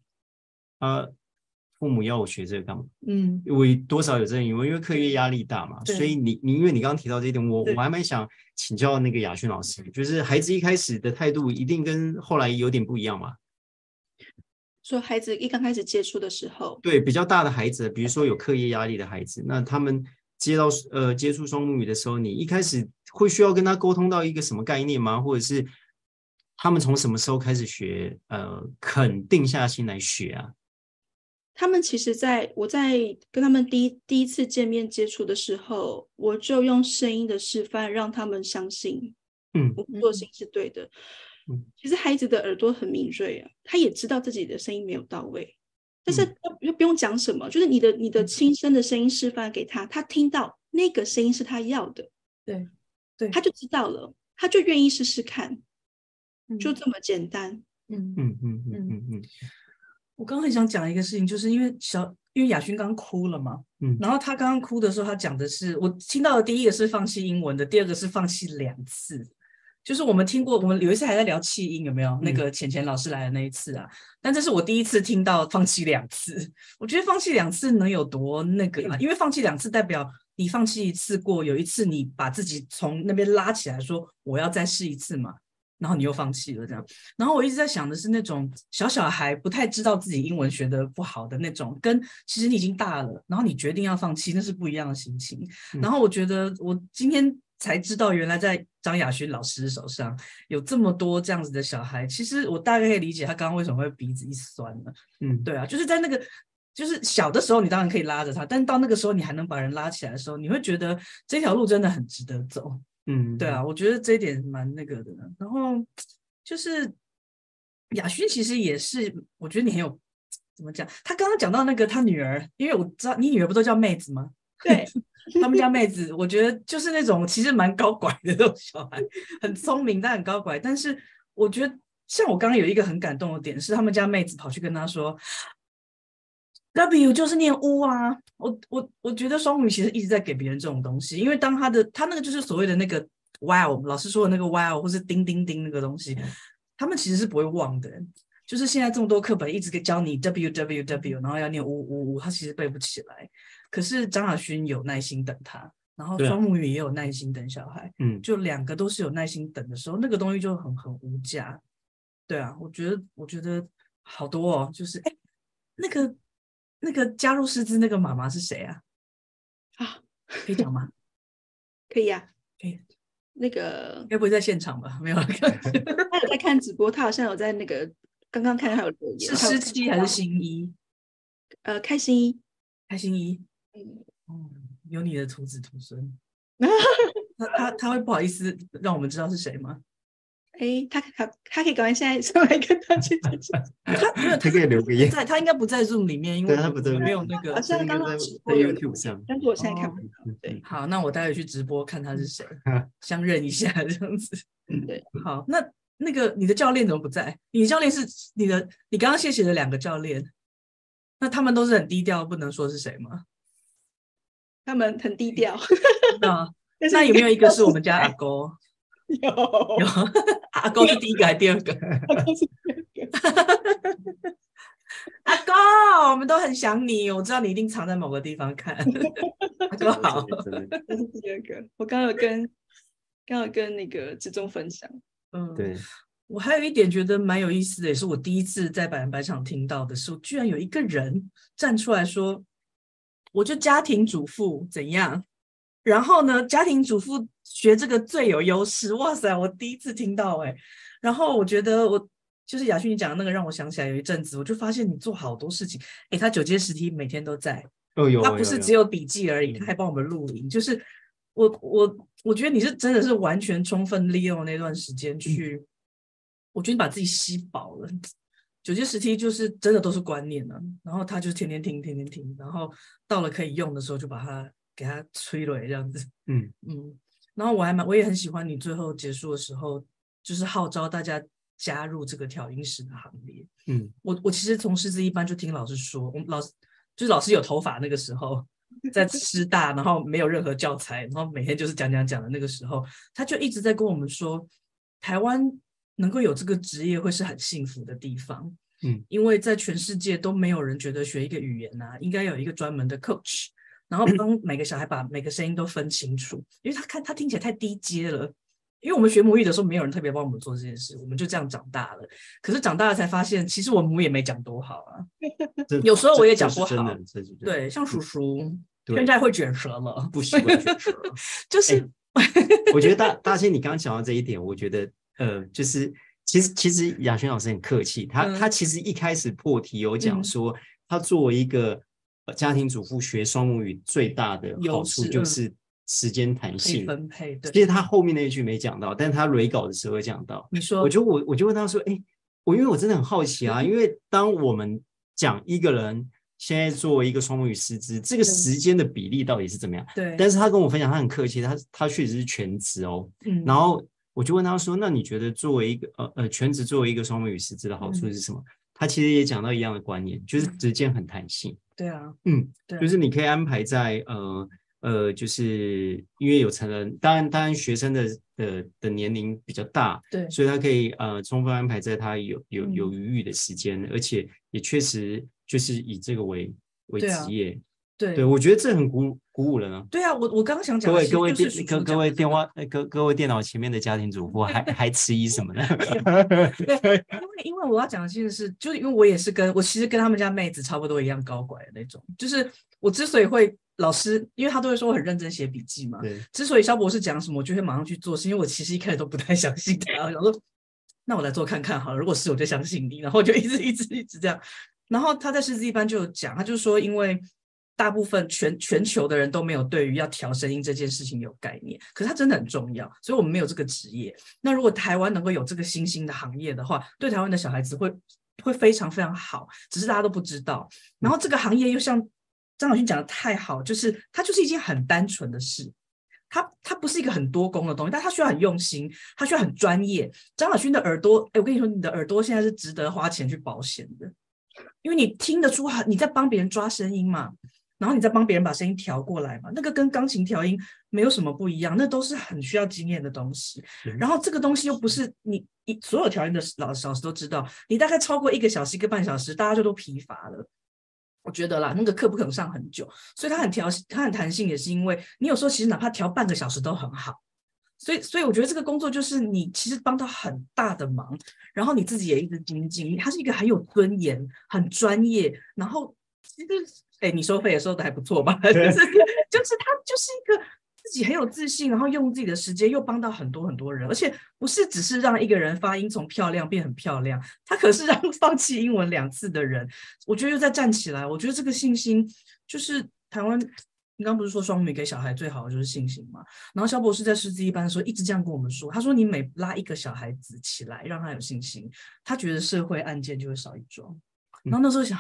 S2: 呃。父母要我学这个干嘛？嗯，我多少有这个疑问，因为课业压力大嘛，所以你你因为你刚刚提到这一点，我我还蛮想请教那个雅轩老师，就是孩子一开始的态度一定跟后来有点不一样吗？
S4: 说孩子一刚开始接触的时候，
S2: 对比较大的孩子，比如说有课业压力的孩子，那他们接到呃接触双母语的时候，你一开始会需要跟他沟通到一个什么概念吗？或者是他们从什么时候开始学？呃，肯定下心来学啊？
S4: 他们其实在我在跟他们第一第一次见面接触的时候，我就用声音的示范让他们相信，嗯，我做声音是对的。嗯，其实孩子的耳朵很敏锐啊，他也知道自己的声音没有到位，但是又不用讲什么，就是你的你的亲身的声音示范给他，他听到那个声音是他要的，
S3: 对，对，
S4: 他就知道了，他就愿意试试看，就这么简单。
S3: 嗯。嗯嗯嗯嗯。嗯。我刚刚很想讲一个事情，就是因为小，因为亚勋刚哭了嘛，嗯，然后他刚刚哭的时候，他讲的是我听到的第一个是放弃英文的，第二个是放弃两次，就是我们听过，我们有一次还在聊弃音，有没有？嗯、那个浅浅老师来的那一次啊，但这是我第一次听到放弃两次，我觉得放弃两次能有多那个啊？因为放弃两次代表你放弃一次过，有一次你把自己从那边拉起来，说我要再试一次嘛。然后你又放弃了，这样。然后我一直在想的是那种小小孩不太知道自己英文学得不好的那种，跟其实你已经大了，然后你决定要放弃，那是不一样的心情。然后我觉得我今天才知道，原来在张亚勋老师手上有这么多这样子的小孩。其实我大概可以理解他刚刚为什么会鼻子一酸了？嗯，对啊，就是在那个就是小的时候，你当然可以拉着他，但到那个时候你还能把人拉起来的时候，你会觉得这条路真的很值得走。嗯，对啊，我觉得这一点蛮那个的。然后就是雅勋其实也是，我觉得你很有怎么讲？他刚刚讲到那个他女儿，因为我知道你女儿不都叫妹子吗？
S4: 对，(laughs)
S3: 他们家妹子，我觉得就是那种其实蛮高拐的那种小孩，很聪明但很高拐。但是我觉得像我刚刚有一个很感动的点是，他们家妹子跑去跟他说。W 就是念乌啊，我我我觉得双母语其实一直在给别人这种东西，因为当他的他那个就是所谓的那个 wow，老师说的那个 wow，或是叮叮叮那个东西，他们其实是不会忘的。就是现在这么多课本一直给教你 W W W，然后要念乌乌乌，他其实背不起来。可是张亚勋有耐心等他，然后双母语也有耐心等小孩，嗯，就两个都是有耐心等的时候，那个东西就很很无价。对啊，我觉得我觉得好多哦，就是哎那个。那个加入师资那个妈妈是谁啊？啊，可以讲吗？
S4: 可以啊，
S3: 可以。
S4: 那个
S3: 该不会在现场吧？没有，
S4: 他有在看直播，他好像有在那个刚刚看他有留言。
S3: 是师七还是新一？
S4: 呃，开心一，
S3: 开心一。嗯，哦，有你的徒子徒孙。(laughs) 他他他会不好意思让我们知道是谁吗？
S4: 哎，他他他可以赶快现在上来跟他去讲讲。(laughs)
S3: 他没有，他可以留个言。在，他应该不在 Zoom 里面，因为他不在，没有那个。
S4: 现在刚刚在 YouTube 上，但是我现在看不到。对，
S3: 好，那我待会去直播看他是谁，(laughs) 相认一下这样子。
S4: 对，
S3: 好，那那个你的教练怎么不在？你的教练是你的，你刚刚谢谢的两个教练，那他们都是很低调，不能说是谁吗？
S4: 他们很低调。(laughs)
S3: 那那有没有一个是我们家阿哥？(laughs)
S4: 有有，
S3: 阿公是第一个还是第二个？(laughs)
S4: 阿公是第二个。
S3: 阿公，我们都很想你，我知道你一定藏在某个地方看。阿公好，
S4: 这是第二个。我刚有跟刚有跟那个志忠分享。
S3: 嗯，对。我还有一点觉得蛮有意思的，也是我第一次在百人百场听到的是，居然有一个人站出来说：“我就家庭主妇怎样？”然后呢，家庭主妇学这个最有优势。哇塞，我第一次听到哎。然后我觉得我就是雅勋你讲的那个，让我想起来有一阵子，我就发现你做好多事情。哎，他九阶十梯每天都在，
S2: 哦有，
S3: 他不是只有笔记而已，他还帮我们录音。就是我我我觉得你是真的是完全充分利用那段时间去，嗯、我觉得你把自己吸饱了。九阶十梯就是真的都是观念呢、啊，然后他就天天听，天天听，然后到了可以用的时候就把它给它催了这样子。
S2: 嗯 (laughs)
S3: 嗯，然后我还蛮我也很喜欢你最后结束的时候，就是号召大家加入这个调音师的行列。
S2: 嗯，
S3: 我我其实从师资一班就听老师说，我们老师就是老师有头发那个时候，(laughs) 在师大，然后没有任何教材，然后每天就是讲讲讲的那个时候，他就一直在跟我们说，台湾。能够有这个职业会是很幸福的地方，
S2: 嗯，
S3: 因为在全世界都没有人觉得学一个语言啊，应该有一个专门的 coach，然后帮每个小孩把每个声音都分清楚，因为他看他听起来太低阶了。因为我们学母语的时候，没有人特别帮我们做这件事，我们就这样长大了。可是长大了才发现，其实我母语也没讲多好啊，(laughs) 有时候我也讲不好，对，像叔叔现在会卷舌了，
S2: 不习惯卷舌，(laughs)
S3: 就是、
S2: 欸、我觉得大大仙，你刚刚讲到这一点，我觉得。呃，就是其实其实雅轩老师很客气，他、嗯、他其实一开始破题有讲说，他作为一个家庭主妇学双母语最大的好处就是时间弹性
S3: 分配。对，
S2: 其实他后面那一句没讲到，但是他蕊稿的时候会讲到。
S3: 你说，
S2: 我就我我就问他说，哎，我因为我真的很好奇啊，嗯、因为当我们讲一个人现在作为一个双母语师资，这个时间的比例到底是怎么样？
S3: 对，
S2: 但是他跟我分享，他很客气，他他确实是全职哦，
S3: 嗯，
S2: 然后。我就问他说：“那你觉得作为一个呃呃全职作为一个双母语师资的好处是什么？”嗯、他其实也讲到一样的观念，就是时间很弹性。
S3: 对啊，
S2: 嗯，
S3: 对啊，
S2: 就是你可以安排在呃呃，就是因为有成人，当然当然学生的的的年龄比较大，
S3: 对，
S2: 所以他可以呃充分安排在他有有有余裕的时间，
S3: 嗯，
S2: 而且也确实就是以这个为为职业。
S3: 对，
S2: 对，我觉得这很鼓鼓舞人啊。
S3: 对啊，我我刚刚想讲，
S2: 各位各位电各各位电话各各位电脑前面的家庭主妇还还迟疑什么呢？(laughs)
S3: 对，因为因为我要讲的其实是，就是因为我也是跟我其实跟他们家妹子差不多一样高拐的那种，就是我之所以会老师，因为他都会说我很认真写笔记嘛。
S2: 对。
S3: 之所以肖博士讲什么，我就会马上去做，是因为我其实一开始都不太相信他，我想说那我来做看看好了，如果是我就相信你，然后就一直一直一直这样。然后他在师资一班就有讲，他就说因为。大部分全全球的人都没有对于要调声音这件事情有概念，可是它真的很重要，所以我们没有这个职业。那如果台湾能够有这个新兴的行业的话，对台湾的小孩子会会非常非常好，只是大家都不知道。然后这个行业又像张雅薰讲的太好，就是它就是一件很单纯的事，它它不是一个很多功的东西，但它需要很用心，它需要很专业。张雅薰的耳朵，哎，我跟你说，你的耳朵现在是值得花钱去保险的，因为你听得出你在帮别人抓声音嘛。然后你再帮别人把声音调过来嘛，那个跟钢琴调音没有什么不一样，那都是很需要经验的东西。然后这个东西又不是你一所有调音的老师老师都知道，你大概超过一个小时一个半小时，大家就都疲乏了。我觉得啦，那个课不可能上很久，所以它很调，它很弹性，也是因为你有时候其实哪怕调半个小时都很好。所以，所以我觉得这个工作就是你其实帮到很大的忙，然后你自己也一直精进，它是一个很有尊严、很专业，然后其实。哎，你收费也收的还不错吧？(laughs) 就是就是他就是一个自己很有自信，然后用自己的时间又帮到很多很多人，而且不是只是让一个人发音从漂亮变很漂亮，他可是让放弃英文两次的人，我觉得又在站起来。我觉得这个信心就是台湾，你刚刚不是说双语给小孩最好的就是信心嘛？然后肖博士在师资一班的时候一直这样跟我们说，他说你每拉一个小孩子起来，让他有信心，他觉得社会案件就会少一桩。然后那时候想。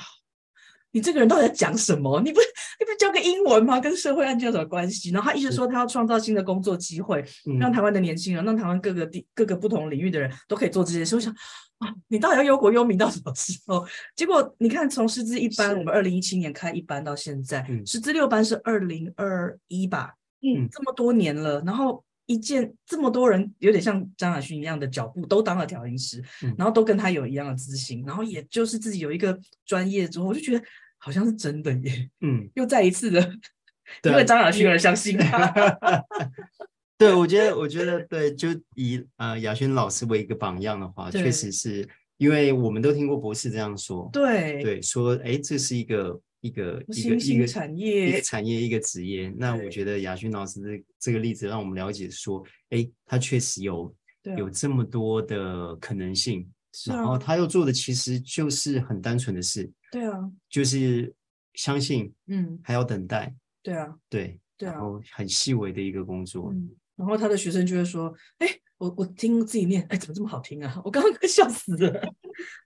S3: 你这个人到底在讲什么？你不你不教个英文吗？跟社会案件有什么关系？然后他一直说他要创造新的工作机会，让台湾的年轻人，让台湾各个地各个不同领域的人都可以做这件事。我想啊，你到底要忧国忧民到什么时候？结果你看，从师资一班，我们二零一七年开一班到现在，师资六班是二零二一吧？嗯，这么多年了，然后。一件这么多人有点像张雅勋一样的脚步，都当了调音师，嗯，然后都跟他有一样的自信，然后也就是自己有一个专业之后，我就觉得好像是真的耶，嗯，(laughs) 又再一次的 (laughs) 因为张雅薰而相信他。(laughs)
S2: 对，我觉得，我觉得对，就以呃雅轩老师为一个榜样的话，确实是因为我们都听过博士这样说，
S3: 对
S2: 对，说哎，这是一个。一个一个
S3: 一个产业，
S2: 一个产业，一个职业。那我觉得雅勋老师这这个例子让我们了解说，哎，他确实有有这么多的可能性，然后他又做的其实就是很单纯的事，
S3: 对啊，
S2: 就是相信，嗯，还要等待，
S3: 对啊，
S2: 对，
S3: 对啊，
S2: 然后很细微的一个工作，
S3: 然后他的学生就会说，哎，我我听自己念，哎，怎么这么好听啊？我刚刚快笑死了。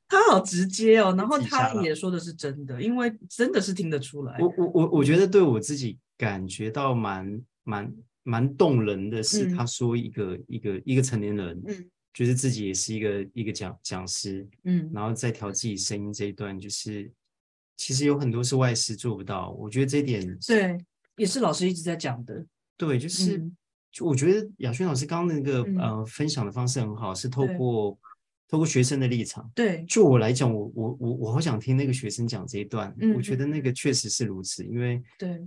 S3: 他好直接哦，然后他也说的是真的，因为真的是听得出来。
S2: 我我我我觉得对我自己感觉到蛮蛮蛮动人的是，他说一个、嗯、一个一个成年人，嗯，就是自己也是一个一个讲讲师，嗯，然后在调自己声音这一段，就是其实有很多是外师做不到。我觉得这一点
S3: 对，也是老师一直在讲的。
S2: 对，就是、嗯、就我觉得雅轩老师刚刚那个、嗯、呃分享的方式很好，是透过。透过学生的立场，
S3: 对，
S2: 就我来讲，我我我我好想听那个学生讲这一段。嗯，我觉得那个确实是如此，因为
S3: 对，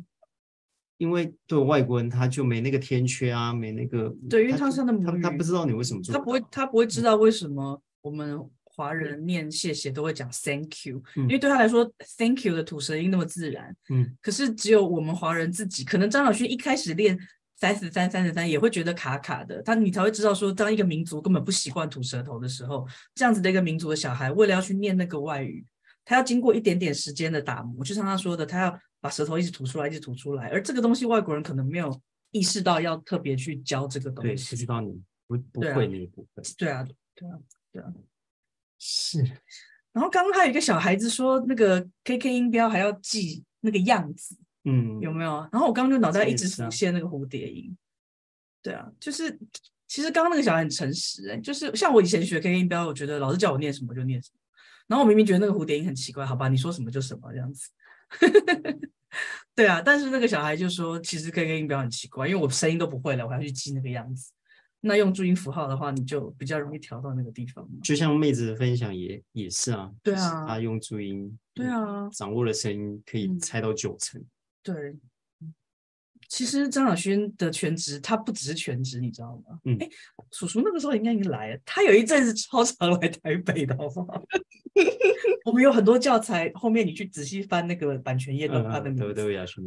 S2: 因为对外国人他就没那个天缺啊，没那个
S3: 对，因为他是他的母语，
S2: 他他不知道你为什么做，
S3: 他不会他不会知道为什么我们华人念谢谢都会讲 thank you，嗯，因为对他来说 thank you 的吐舌音那么自然，嗯，可是只有我们华人自己，可能张小薰一开始练。三十三，三十三也会觉得卡卡的，他你才会知道说，当一个民族根本不习惯吐舌头的时候，这样子的一个民族的小孩，为了要去念那个外语，他要经过一点点时间的打磨，就像他说的，他要把舌头一直吐出来，一直吐出来，而这个东西外国人可能没有意识到要特别去教这个东西，
S2: 不知道你不不会那一部分，
S3: 对啊，对啊，对啊，
S2: 是。
S3: 然后刚刚还有一个小孩子说，那个 KK 音标还要记那个样子。嗯，有没有？然后我刚刚就脑袋一直浮现那个蝴蝶音，对啊，就是其实刚刚那个小孩很诚实哎、欸，就是像我以前学 KK 音标，我觉得老师叫我念什么就念什么，然后我明明觉得那个蝴蝶音很奇怪，好吧，你说什么就什么这样子，(laughs) 对啊，但是那个小孩就说，其实 KK 音标很奇怪，因为我声音都不会了，我还要去记那个样子。那用注音符号的话，你就比较容易调到那个地方。
S2: 就像妹子的分享也也是啊，
S3: 对啊，
S2: 她用注音，
S3: 对啊，
S2: 掌握了声音可以猜到九成。嗯
S3: 对，其实张小萱的全职，他不只是全职，你知道吗？嗯，哎，叔叔那个时候应该已经来了，他有一阵子超常来台北的，好不好？(laughs) 我们有很多教材，后面你去仔细翻那个版权页的他的名字，
S2: 都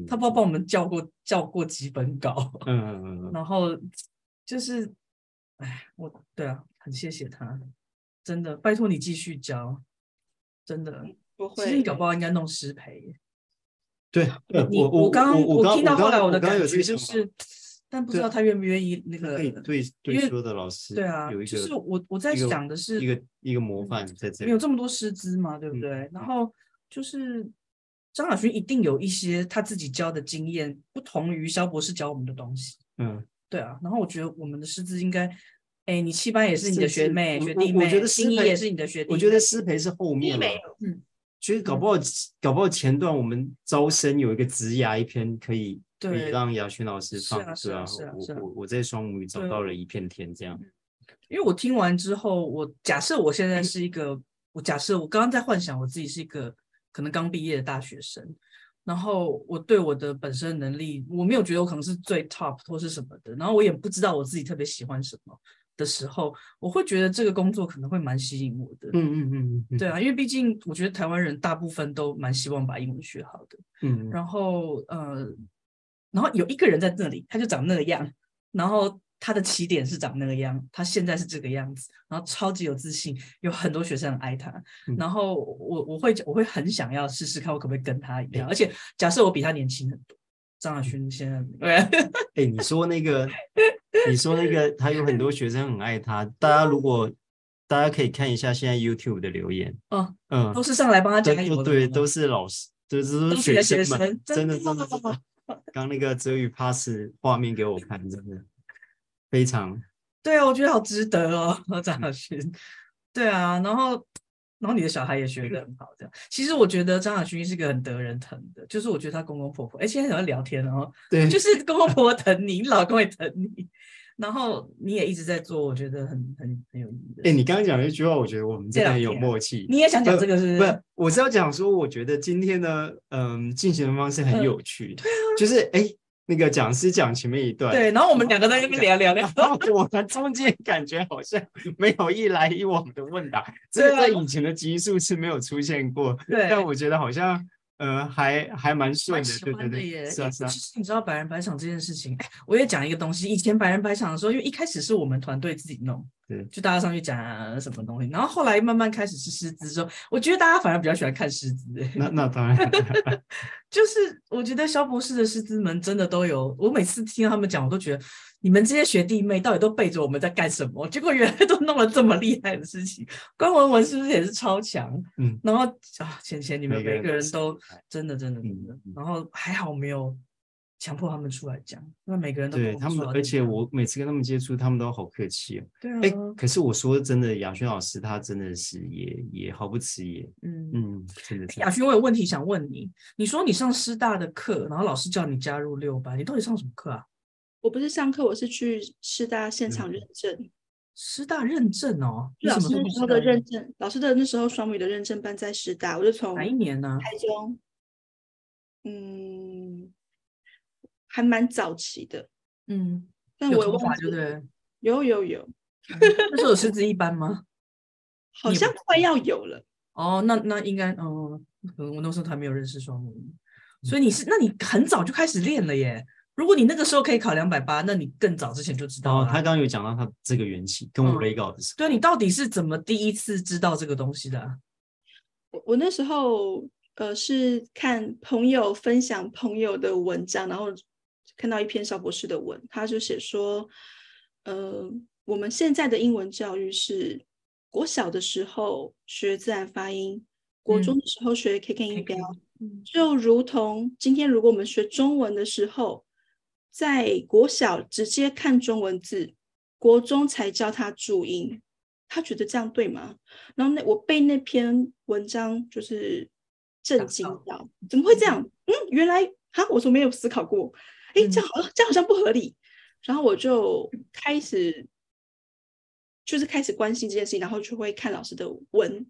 S3: 他不知道帮我们校过校过几本稿，嗯嗯嗯，然后就是，哎，我对啊，很谢谢他，真的，拜托你继续教，真的不会，其实你搞不好应该弄失培。
S2: 对，
S3: 我我刚我听到后来我的感觉就是，但不知道他愿不愿意那个
S2: 对对说的老师
S3: 对啊，就是我我在想的是
S2: 一个一个模范在这里，
S3: 没有这么多师资嘛，对不对？然后就是张小薰一定有一些他自己教的经验，不同于肖博士教我们的东西。嗯，对啊。然后我觉得我们的师资应该，哎，你七班也是你的学妹学弟妹，我觉得师培也是你的学弟，
S2: 我觉得师培是后面了，嗯。其实搞不好，嗯、搞不好前段我们招生有一个职涯一篇可以，可以让雅轩老师放，对啊，我我我在双母语找到了一片天，这样。
S3: 因为我听完之后，我假设我现在是一个，嗯、(laughs) 我假设我刚刚在幻想我自己是一个可能刚毕业的大学生，然后我对我的本身能力，我没有觉得我可能是最 top 或是什么的，然后我也不知道我自己特别喜欢什么。的时候，我会觉得这个工作可能会蛮吸引我的。嗯嗯嗯嗯，对啊，因为毕竟我觉得台湾人大部分都蛮希望把英文学好的。嗯，然后呃，然后有一个人在那里，他就长那个样，然后他的起点是长那个样，他现在是这个样子，然后超级有自信，有很多学生很爱他。嗯、然后我我会我会很想要试试看，我可不可以跟他一样？嗯、而且假设我比他年轻很多，张亚勋先生，对，
S2: 哎，你说那个。(laughs) 你说那个他有很多学生很爱他，(laughs) 大家如果大家可以看一下现在 YouTube 的留言，
S3: 嗯嗯，都是上来帮他讲
S2: 的，对，都是老师，都是学生们，真的。真的真的。(laughs) 刚那个泽宇 pass 画面给我看，真的。非常，
S3: 对啊，我觉得好值得哦，张老师，对啊，然后然后你的小孩也学得很好，这样，其实我觉得张雅君是一个很得人疼的，就是我觉得他公公婆婆，哎，现在想要聊天哦，(laughs) 对，就是公公婆婆疼你，你老公也疼你。然后你也一直在做，我觉得很很很有意义的。
S2: 哎，你刚刚讲的一句话，我觉得我们真的很有默契。
S3: 你也想讲这个是不是？
S2: 我是要讲说，我觉得今天的嗯进行的方式很有趣。对啊，就是哎，那个讲师讲前面一段，
S3: 对，然后我们两个在那边聊聊聊，
S2: 然后我们中间感觉好像没有一来一往的问答，这个在以前的集数是没有出现过。对，但我觉得好像。呃，还还蛮顺的，对对对，是啊是啊。
S3: 其实你知道百人百场这件事情，哎，我也讲一个东西。以前百人百场的时候，因为一开始是我们团队自己弄，
S2: 对，
S3: 就大家上去讲什么东西，然后后来慢慢开始是师资之后，我觉得大家反而比较喜欢看师资、欸。
S2: 那那当然，(laughs)
S3: 就是我觉得肖博士的师资们真的都有，我每次听他们讲，我都觉得你们这些学弟妹到底都背着我们在干什么？结果原来都弄了这么厉害的事情。关文文是不是也是超强？嗯，然后啊，浅浅你们每个人都真的真的真的，然后还好没有。强迫他们出来讲，那每个人都
S2: 对他们，而且我每次跟他们接触，他们都好客气哦。
S3: 对啊，
S2: 哎，可是我说真的，雅轩老师他真的是也也毫不迟疑。
S3: 嗯
S2: 嗯，真的。
S3: 雅轩，我有问题想问你，你说你上师大的课，然后老师叫你加入六班，你到底上什么课啊？
S4: 我不是上课，我是去师大现场认证。
S3: 嗯、师大认证哦，
S4: 老师那时候的认证，老师的那时候双语的认证班在师大，我就从
S3: 哪一年呢？
S4: 台中。嗯。还蛮早期的，
S3: 嗯，
S4: 但我
S3: 有对不对？
S4: 有有有，
S3: 那时候有师资一班吗？(laughs)
S4: 好像快要有了。
S3: 哦，那那应该，哦，可能我那时候还没有认识双母语，所以你是，那你很早就开始练了耶。如果你那个时候可以考两百八，那你更早之前就知道了。
S2: 哦，他刚刚有讲到他这个缘起，跟我雷稿的时候。
S3: 对，你到底是怎么第一次知道这个东西的？
S4: 我我那时候呃是看朋友分享朋友的文章，然后。看到一篇邵博士的文，他就写说，呃，我们现在的英文教育是国小的时候学自然发音，国中的时候学 KK 音标，嗯，就如同今天如果我们学中文的时候，在国小直接看中文字，国中才教他注音，他觉得这样对吗？然后那我被那篇文章就是震惊到，怎么会这样？嗯，原来哈，我从没有思考过。哎，这样好，这样好像不合理。然后我就开始，就是开始关心这件事情，然后就会看老师的文。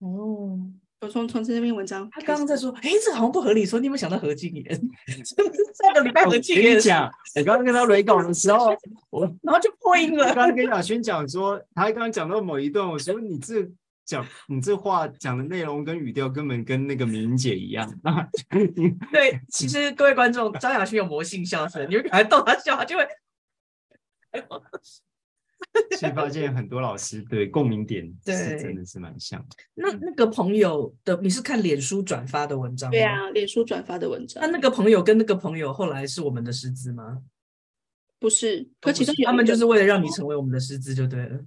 S3: 哦，
S4: 我从从这篇文章，
S3: 他刚刚在说，哎，这好像不合理。说你有没有想到何敬言？(laughs) 上个礼 (laughs) 拜何敬言。
S2: 你讲，我刚刚跟他雷稿的时候，我
S3: 然后就破音了。
S2: 我刚刚跟雅轩讲说，他刚刚讲到某一段，我说你这。讲你这话讲的内容跟语调根本跟那个明姐一样啊！(laughs)
S3: 对，其实各位观众，张雅轩有魔性笑声，你们还逗他笑，他就会。(laughs)
S2: 其实发现很多老师对共鸣点 (laughs) 是真的是蛮像。
S3: 那那个朋友的，你是看脸书转发的文章吗？
S4: 对啊，脸书转发的文章。
S3: 那那个朋友跟那个朋友后来是我们的师资吗？
S4: 不是，可其实
S3: 他们就是为了让你成为我们的师资就对了，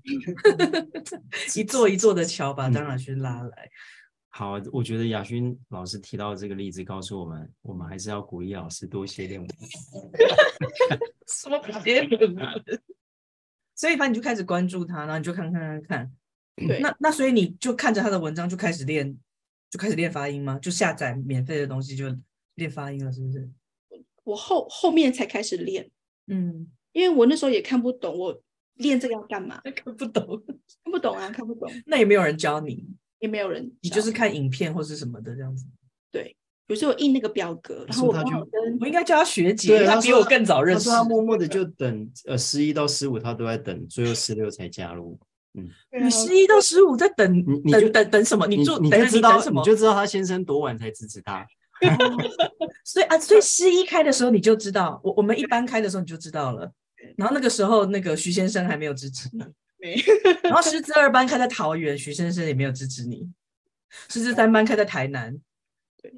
S3: (laughs) 一座一座的桥把张雅勋拉来。嗯、
S2: 好，我觉得雅勋老师提到这个例子，告诉我们，我们还是要鼓励老师多写点文。
S3: 什么别所以，反正你就开始关注他，然后你就看看看看。
S4: 对，
S3: 那那所以你就看着他的文章就开始练，就开始练发音吗？就下载免费的东西就练发音了，是不是？
S4: 我后后面才开始练。
S3: 嗯，
S4: 因为我那时候也看不懂，我练这个要干嘛？
S3: 看不懂，
S4: 看不懂啊，看不懂。(laughs)
S3: 那也没有人教你，
S4: 也没有人，
S3: 你就是看影片或是什么的这样子。
S4: 对，有时候我印那个表格，然后我
S2: 他就
S3: 我应该叫他学姐，他比我更早认识。
S2: 他默默的就等，呃，十一到十五他都在等，最后十六才加入。嗯，
S3: 你十一到十五在等，你就等等什么？你做
S2: 你就知道什么？你就知道他先生多晚才支持他。(laughs)
S3: 所以啊，所以十一开的时候你就知道，我我们一般开的时候你就知道了。然后那个时候那个徐先生还没有支持你，
S4: 没。
S3: 然后师资二班开在桃园，徐先生也没有支持你。师资三班开在台南，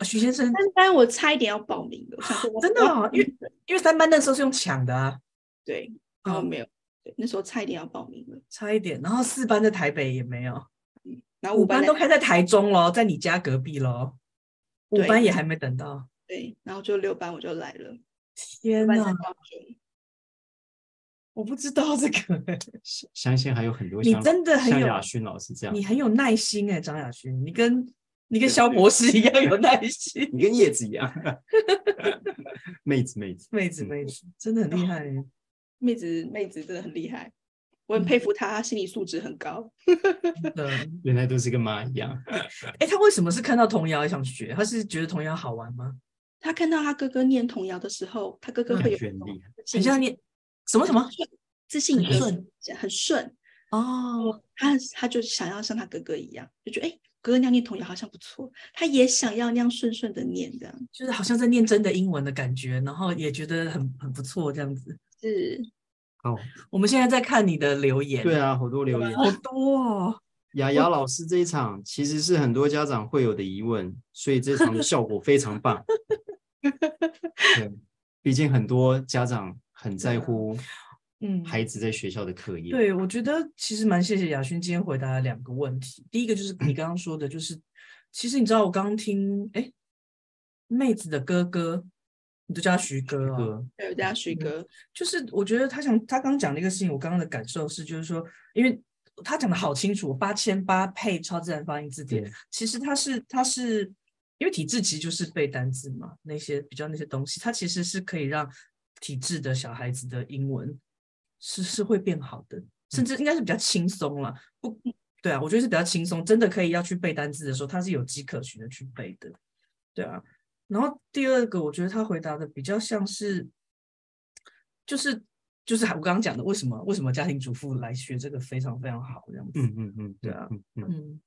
S3: 徐先生。
S4: 三班我差一点要报名的，
S3: 真的，哦，因为因为三班那时候是用抢的啊。
S4: 对，然后没有，对，那时候差一点要报名了，
S3: 差一点。然后四班在台北也没有，
S4: 然后五班
S3: 都开在台中咯，在你家隔壁咯。五班也还没等到，
S4: 对，然后就六班我就来了。
S3: 天哪，我不知道这个，(laughs)
S2: 相信还有很多。
S3: 你真的很有
S2: 像雅勋老师这样，
S3: 你很有耐心哎，张雅勋，你跟你跟萧博士一样有耐心，
S2: 你跟叶子一样，(laughs) 妹子妹子
S3: 妹子妹子，真的很厉害，
S4: 妹子妹子真的很厉害。我很佩服他，他心理素质很高。
S3: 嗯，(laughs)
S2: 原来都是跟妈一样。(laughs)
S3: 哎，他为什么是看到童谣想学？她是觉得童谣好玩吗？
S4: 她看到他哥哥念童谣的时候，他哥哥会有
S2: 权利，
S3: 很像念什么什么
S4: 自信
S3: 很顺，
S4: 很顺
S3: 哦。
S4: 他他就想要像他哥哥一样，就觉得哎，哥哥那样念童谣好像不错，他也想要那样顺顺的念，这样
S3: 就是好像在念真的英文的感觉，然后也觉得很很不错，这样子
S4: 是。
S2: 好，
S3: 我们现在在看你的留言。
S2: 对啊，好多留言，
S3: 好多哦。
S2: 雅雅老师这一场其实是很多家长会有的疑问，所以这场的效果非常棒。(laughs) 对，毕竟很多家长很在乎，嗯，孩子在学校的课业。
S3: 对，我觉得其实蛮谢谢雅勋今天回答了两个问题。第一个就是你刚刚说的，就是其实你知道我刚刚听，哎，妹子的哥哥，你都叫他徐哥啊？
S4: 对，我叫他徐哥。
S3: 就是我觉得他想他刚讲的一个事情，我刚刚的感受是，就是说，因为他讲的好清楚，八千八配超自然发音字典，其实他是他是。因为体质其实就是背单字嘛，那些比较那些东西，它其实是可以让体质的小孩子的英文是是会变好的，甚至应该是比较轻松了。不，对啊，我觉得是比较轻松，真的可以要去背单词的时候，他是有迹可循的去背的，对啊。然后第二个，我觉得他回答的比较像是，就是就是我刚刚讲的，为什么为什么家庭主妇来学这个非常非常好这样子，
S2: 嗯嗯嗯，
S3: 对啊，
S2: 嗯
S3: 嗯，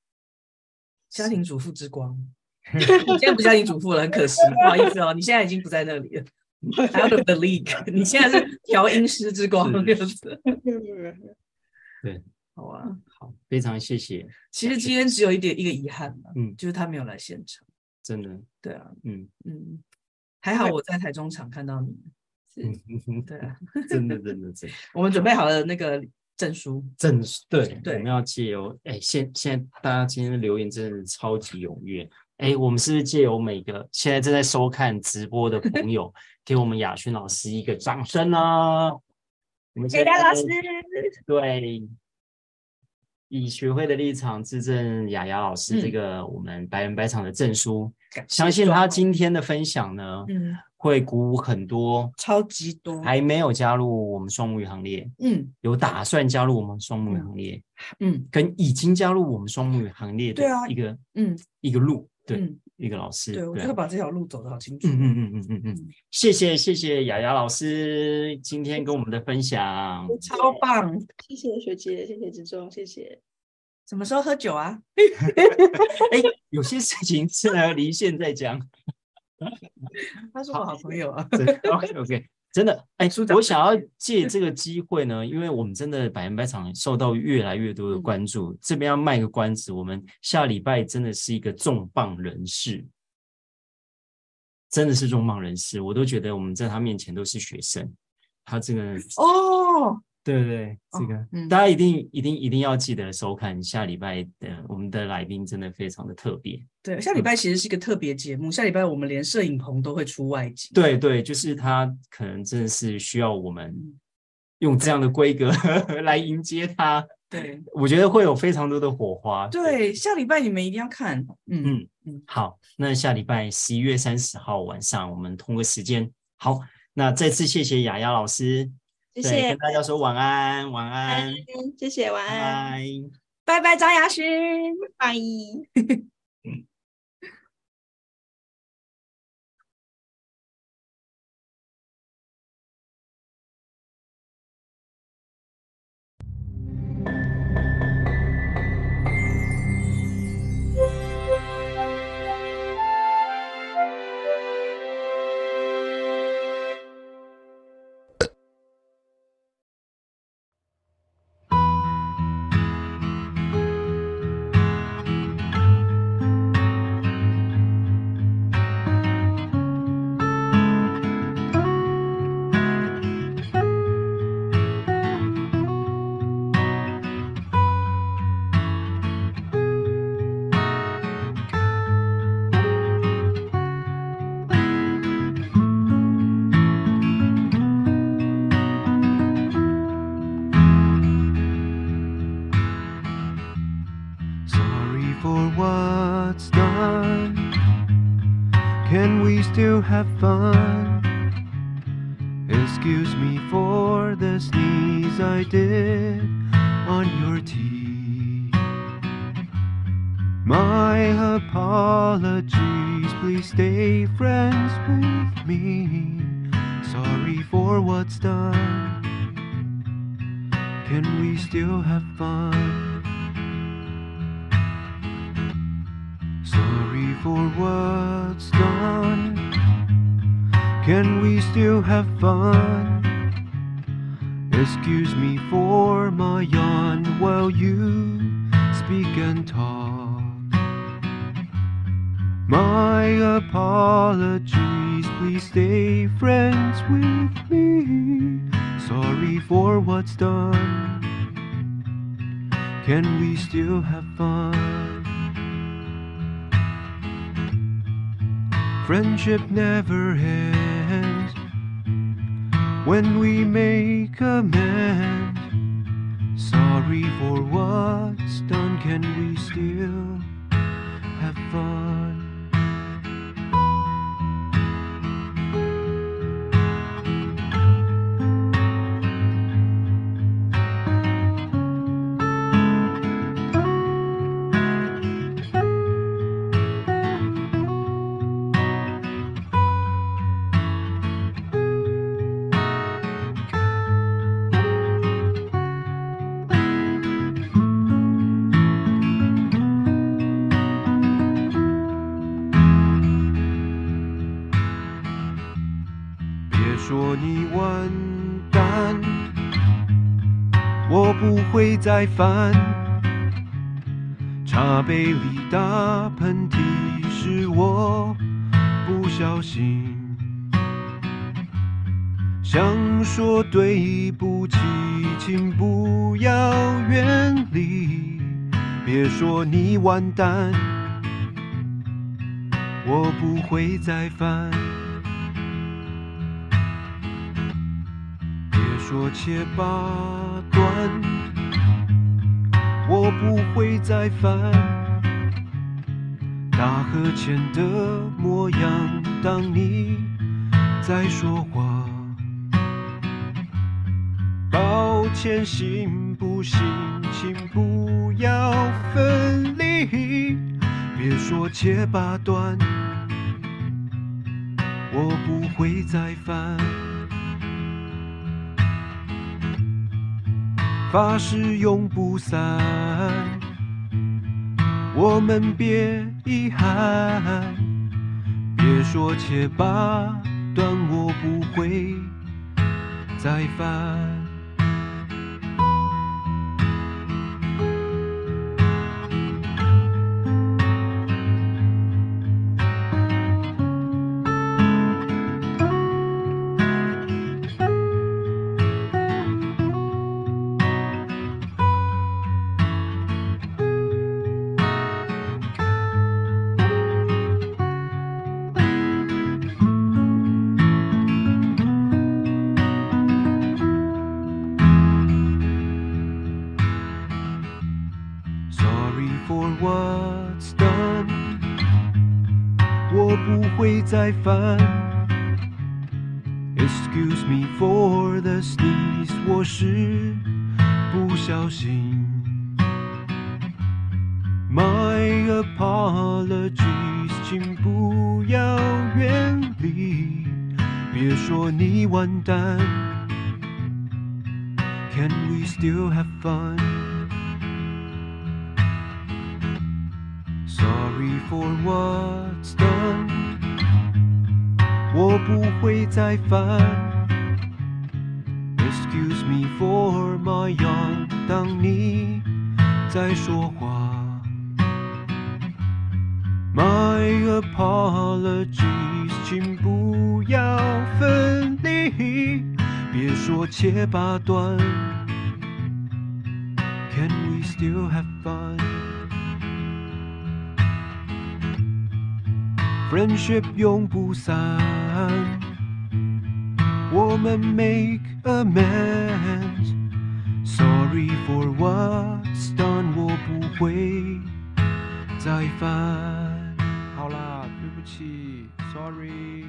S3: 家庭主妇之光。(laughs) 你现在不家庭主妇了，很可惜，不好意思哦，你现在已经不在那里了，out of the league。你现在是调音师之光，这样子。(laughs)
S2: 对，
S3: 好啊，
S2: 好，非常谢谢。
S3: 其实今天只有一点一个遗憾嘛，
S2: 嗯，
S3: 就是他没有来现场。
S2: 真的，
S3: 对啊，
S2: 嗯
S3: 嗯，还好我在台中场看到你，
S2: 嗯，
S3: 对啊，
S2: 真的真的真的。(laughs)
S3: 我们准备好了那个证书，
S2: 证书，对
S3: 对，
S2: 我们要借由，哎，现现在大家今天的留言真的是超级踊跃。哎，我们是不是借由每个现在正在收看直播的朋友，给我们雅轩老师一个掌声呢？我们谢谢
S4: 老师。
S2: 对，以学会的立场质证雅雅老师这个我们百人百场的证书。嗯、相信他今天的分享呢，嗯，会鼓舞很多
S3: 超级多
S2: 还没有加入我们双母语行列，
S3: 嗯，
S2: 有打算加入我们双母语行列，
S3: 嗯，
S2: 跟已经加入我们双母语行列的一个，嗯，一个路。对、嗯，一个老师，
S3: 对，我觉得把这条路走得好清楚。
S2: 嗯嗯嗯嗯嗯嗯，谢谢谢谢雅雅老师今天跟我们的分享，
S3: 超棒，
S4: 谢谢学姐，谢谢志忠，谢谢。
S3: 什么时候喝酒啊？(laughs)
S2: 哎，有些事情是要离线再讲。(laughs)
S3: 他是我好朋友啊。(laughs)
S2: 对，OK OK。真的，哎，我想要借这个机会呢，因为我们真的百人百场受到越来越多的关注，嗯、这边要卖个关子，我们下礼拜真的是一个重磅人士，真的是重磅人士，我都觉得我们在他面前都是学生，他这个
S3: 哦。对
S2: 对对，这个、哦嗯、大家一定一定一定要记得收看下礼拜的我们的来宾，真的非常的特别。
S3: 对，下礼拜其实是一个特别节目，嗯、下礼拜我们连摄影棚都会出外景。
S2: 对对，就是他可能真的是需要我们用这样的规格 (laughs) 来迎接他。
S3: 对，
S2: 我觉得会有非常多的火花。
S3: 对，对下礼拜你们一定要看。嗯嗯
S2: 嗯，好，那下礼拜十一月三十号晚上我们通个时间。好，那再次谢谢雅雅老师。
S4: 谢谢，
S2: 跟大家说晚安，晚安，
S4: 谢谢，晚安，
S3: 拜拜，张雅勋，
S4: 拜 (laughs)
S1: have fun. Friendship never ends when we make amends. Sorry for what's done, can we 再犯。茶杯里打喷嚏是我不小心，想说对不起，请不要远离。别说你完蛋，我不会再犯。别说切八段，我不会再犯。大和前的模样，当你在说话。抱歉，行不行？请不要分离。别说切八段，我不会再犯。发誓永不散，我们别遗憾。别说切八段，我不会再犯。不会再犯。Excuse me for the sneeze，我是不小心。My apologies，请不要远离。别说你完蛋，Can we still have fun？Sorry 不会再犯。Excuse me for my young，当你在说话。My apologies，请不要分离。别说切八段，Can we still have fun？Friendship 永不散，我们 make amends。Sorry for what's done，我不会再犯。好啦，对不起，Sorry。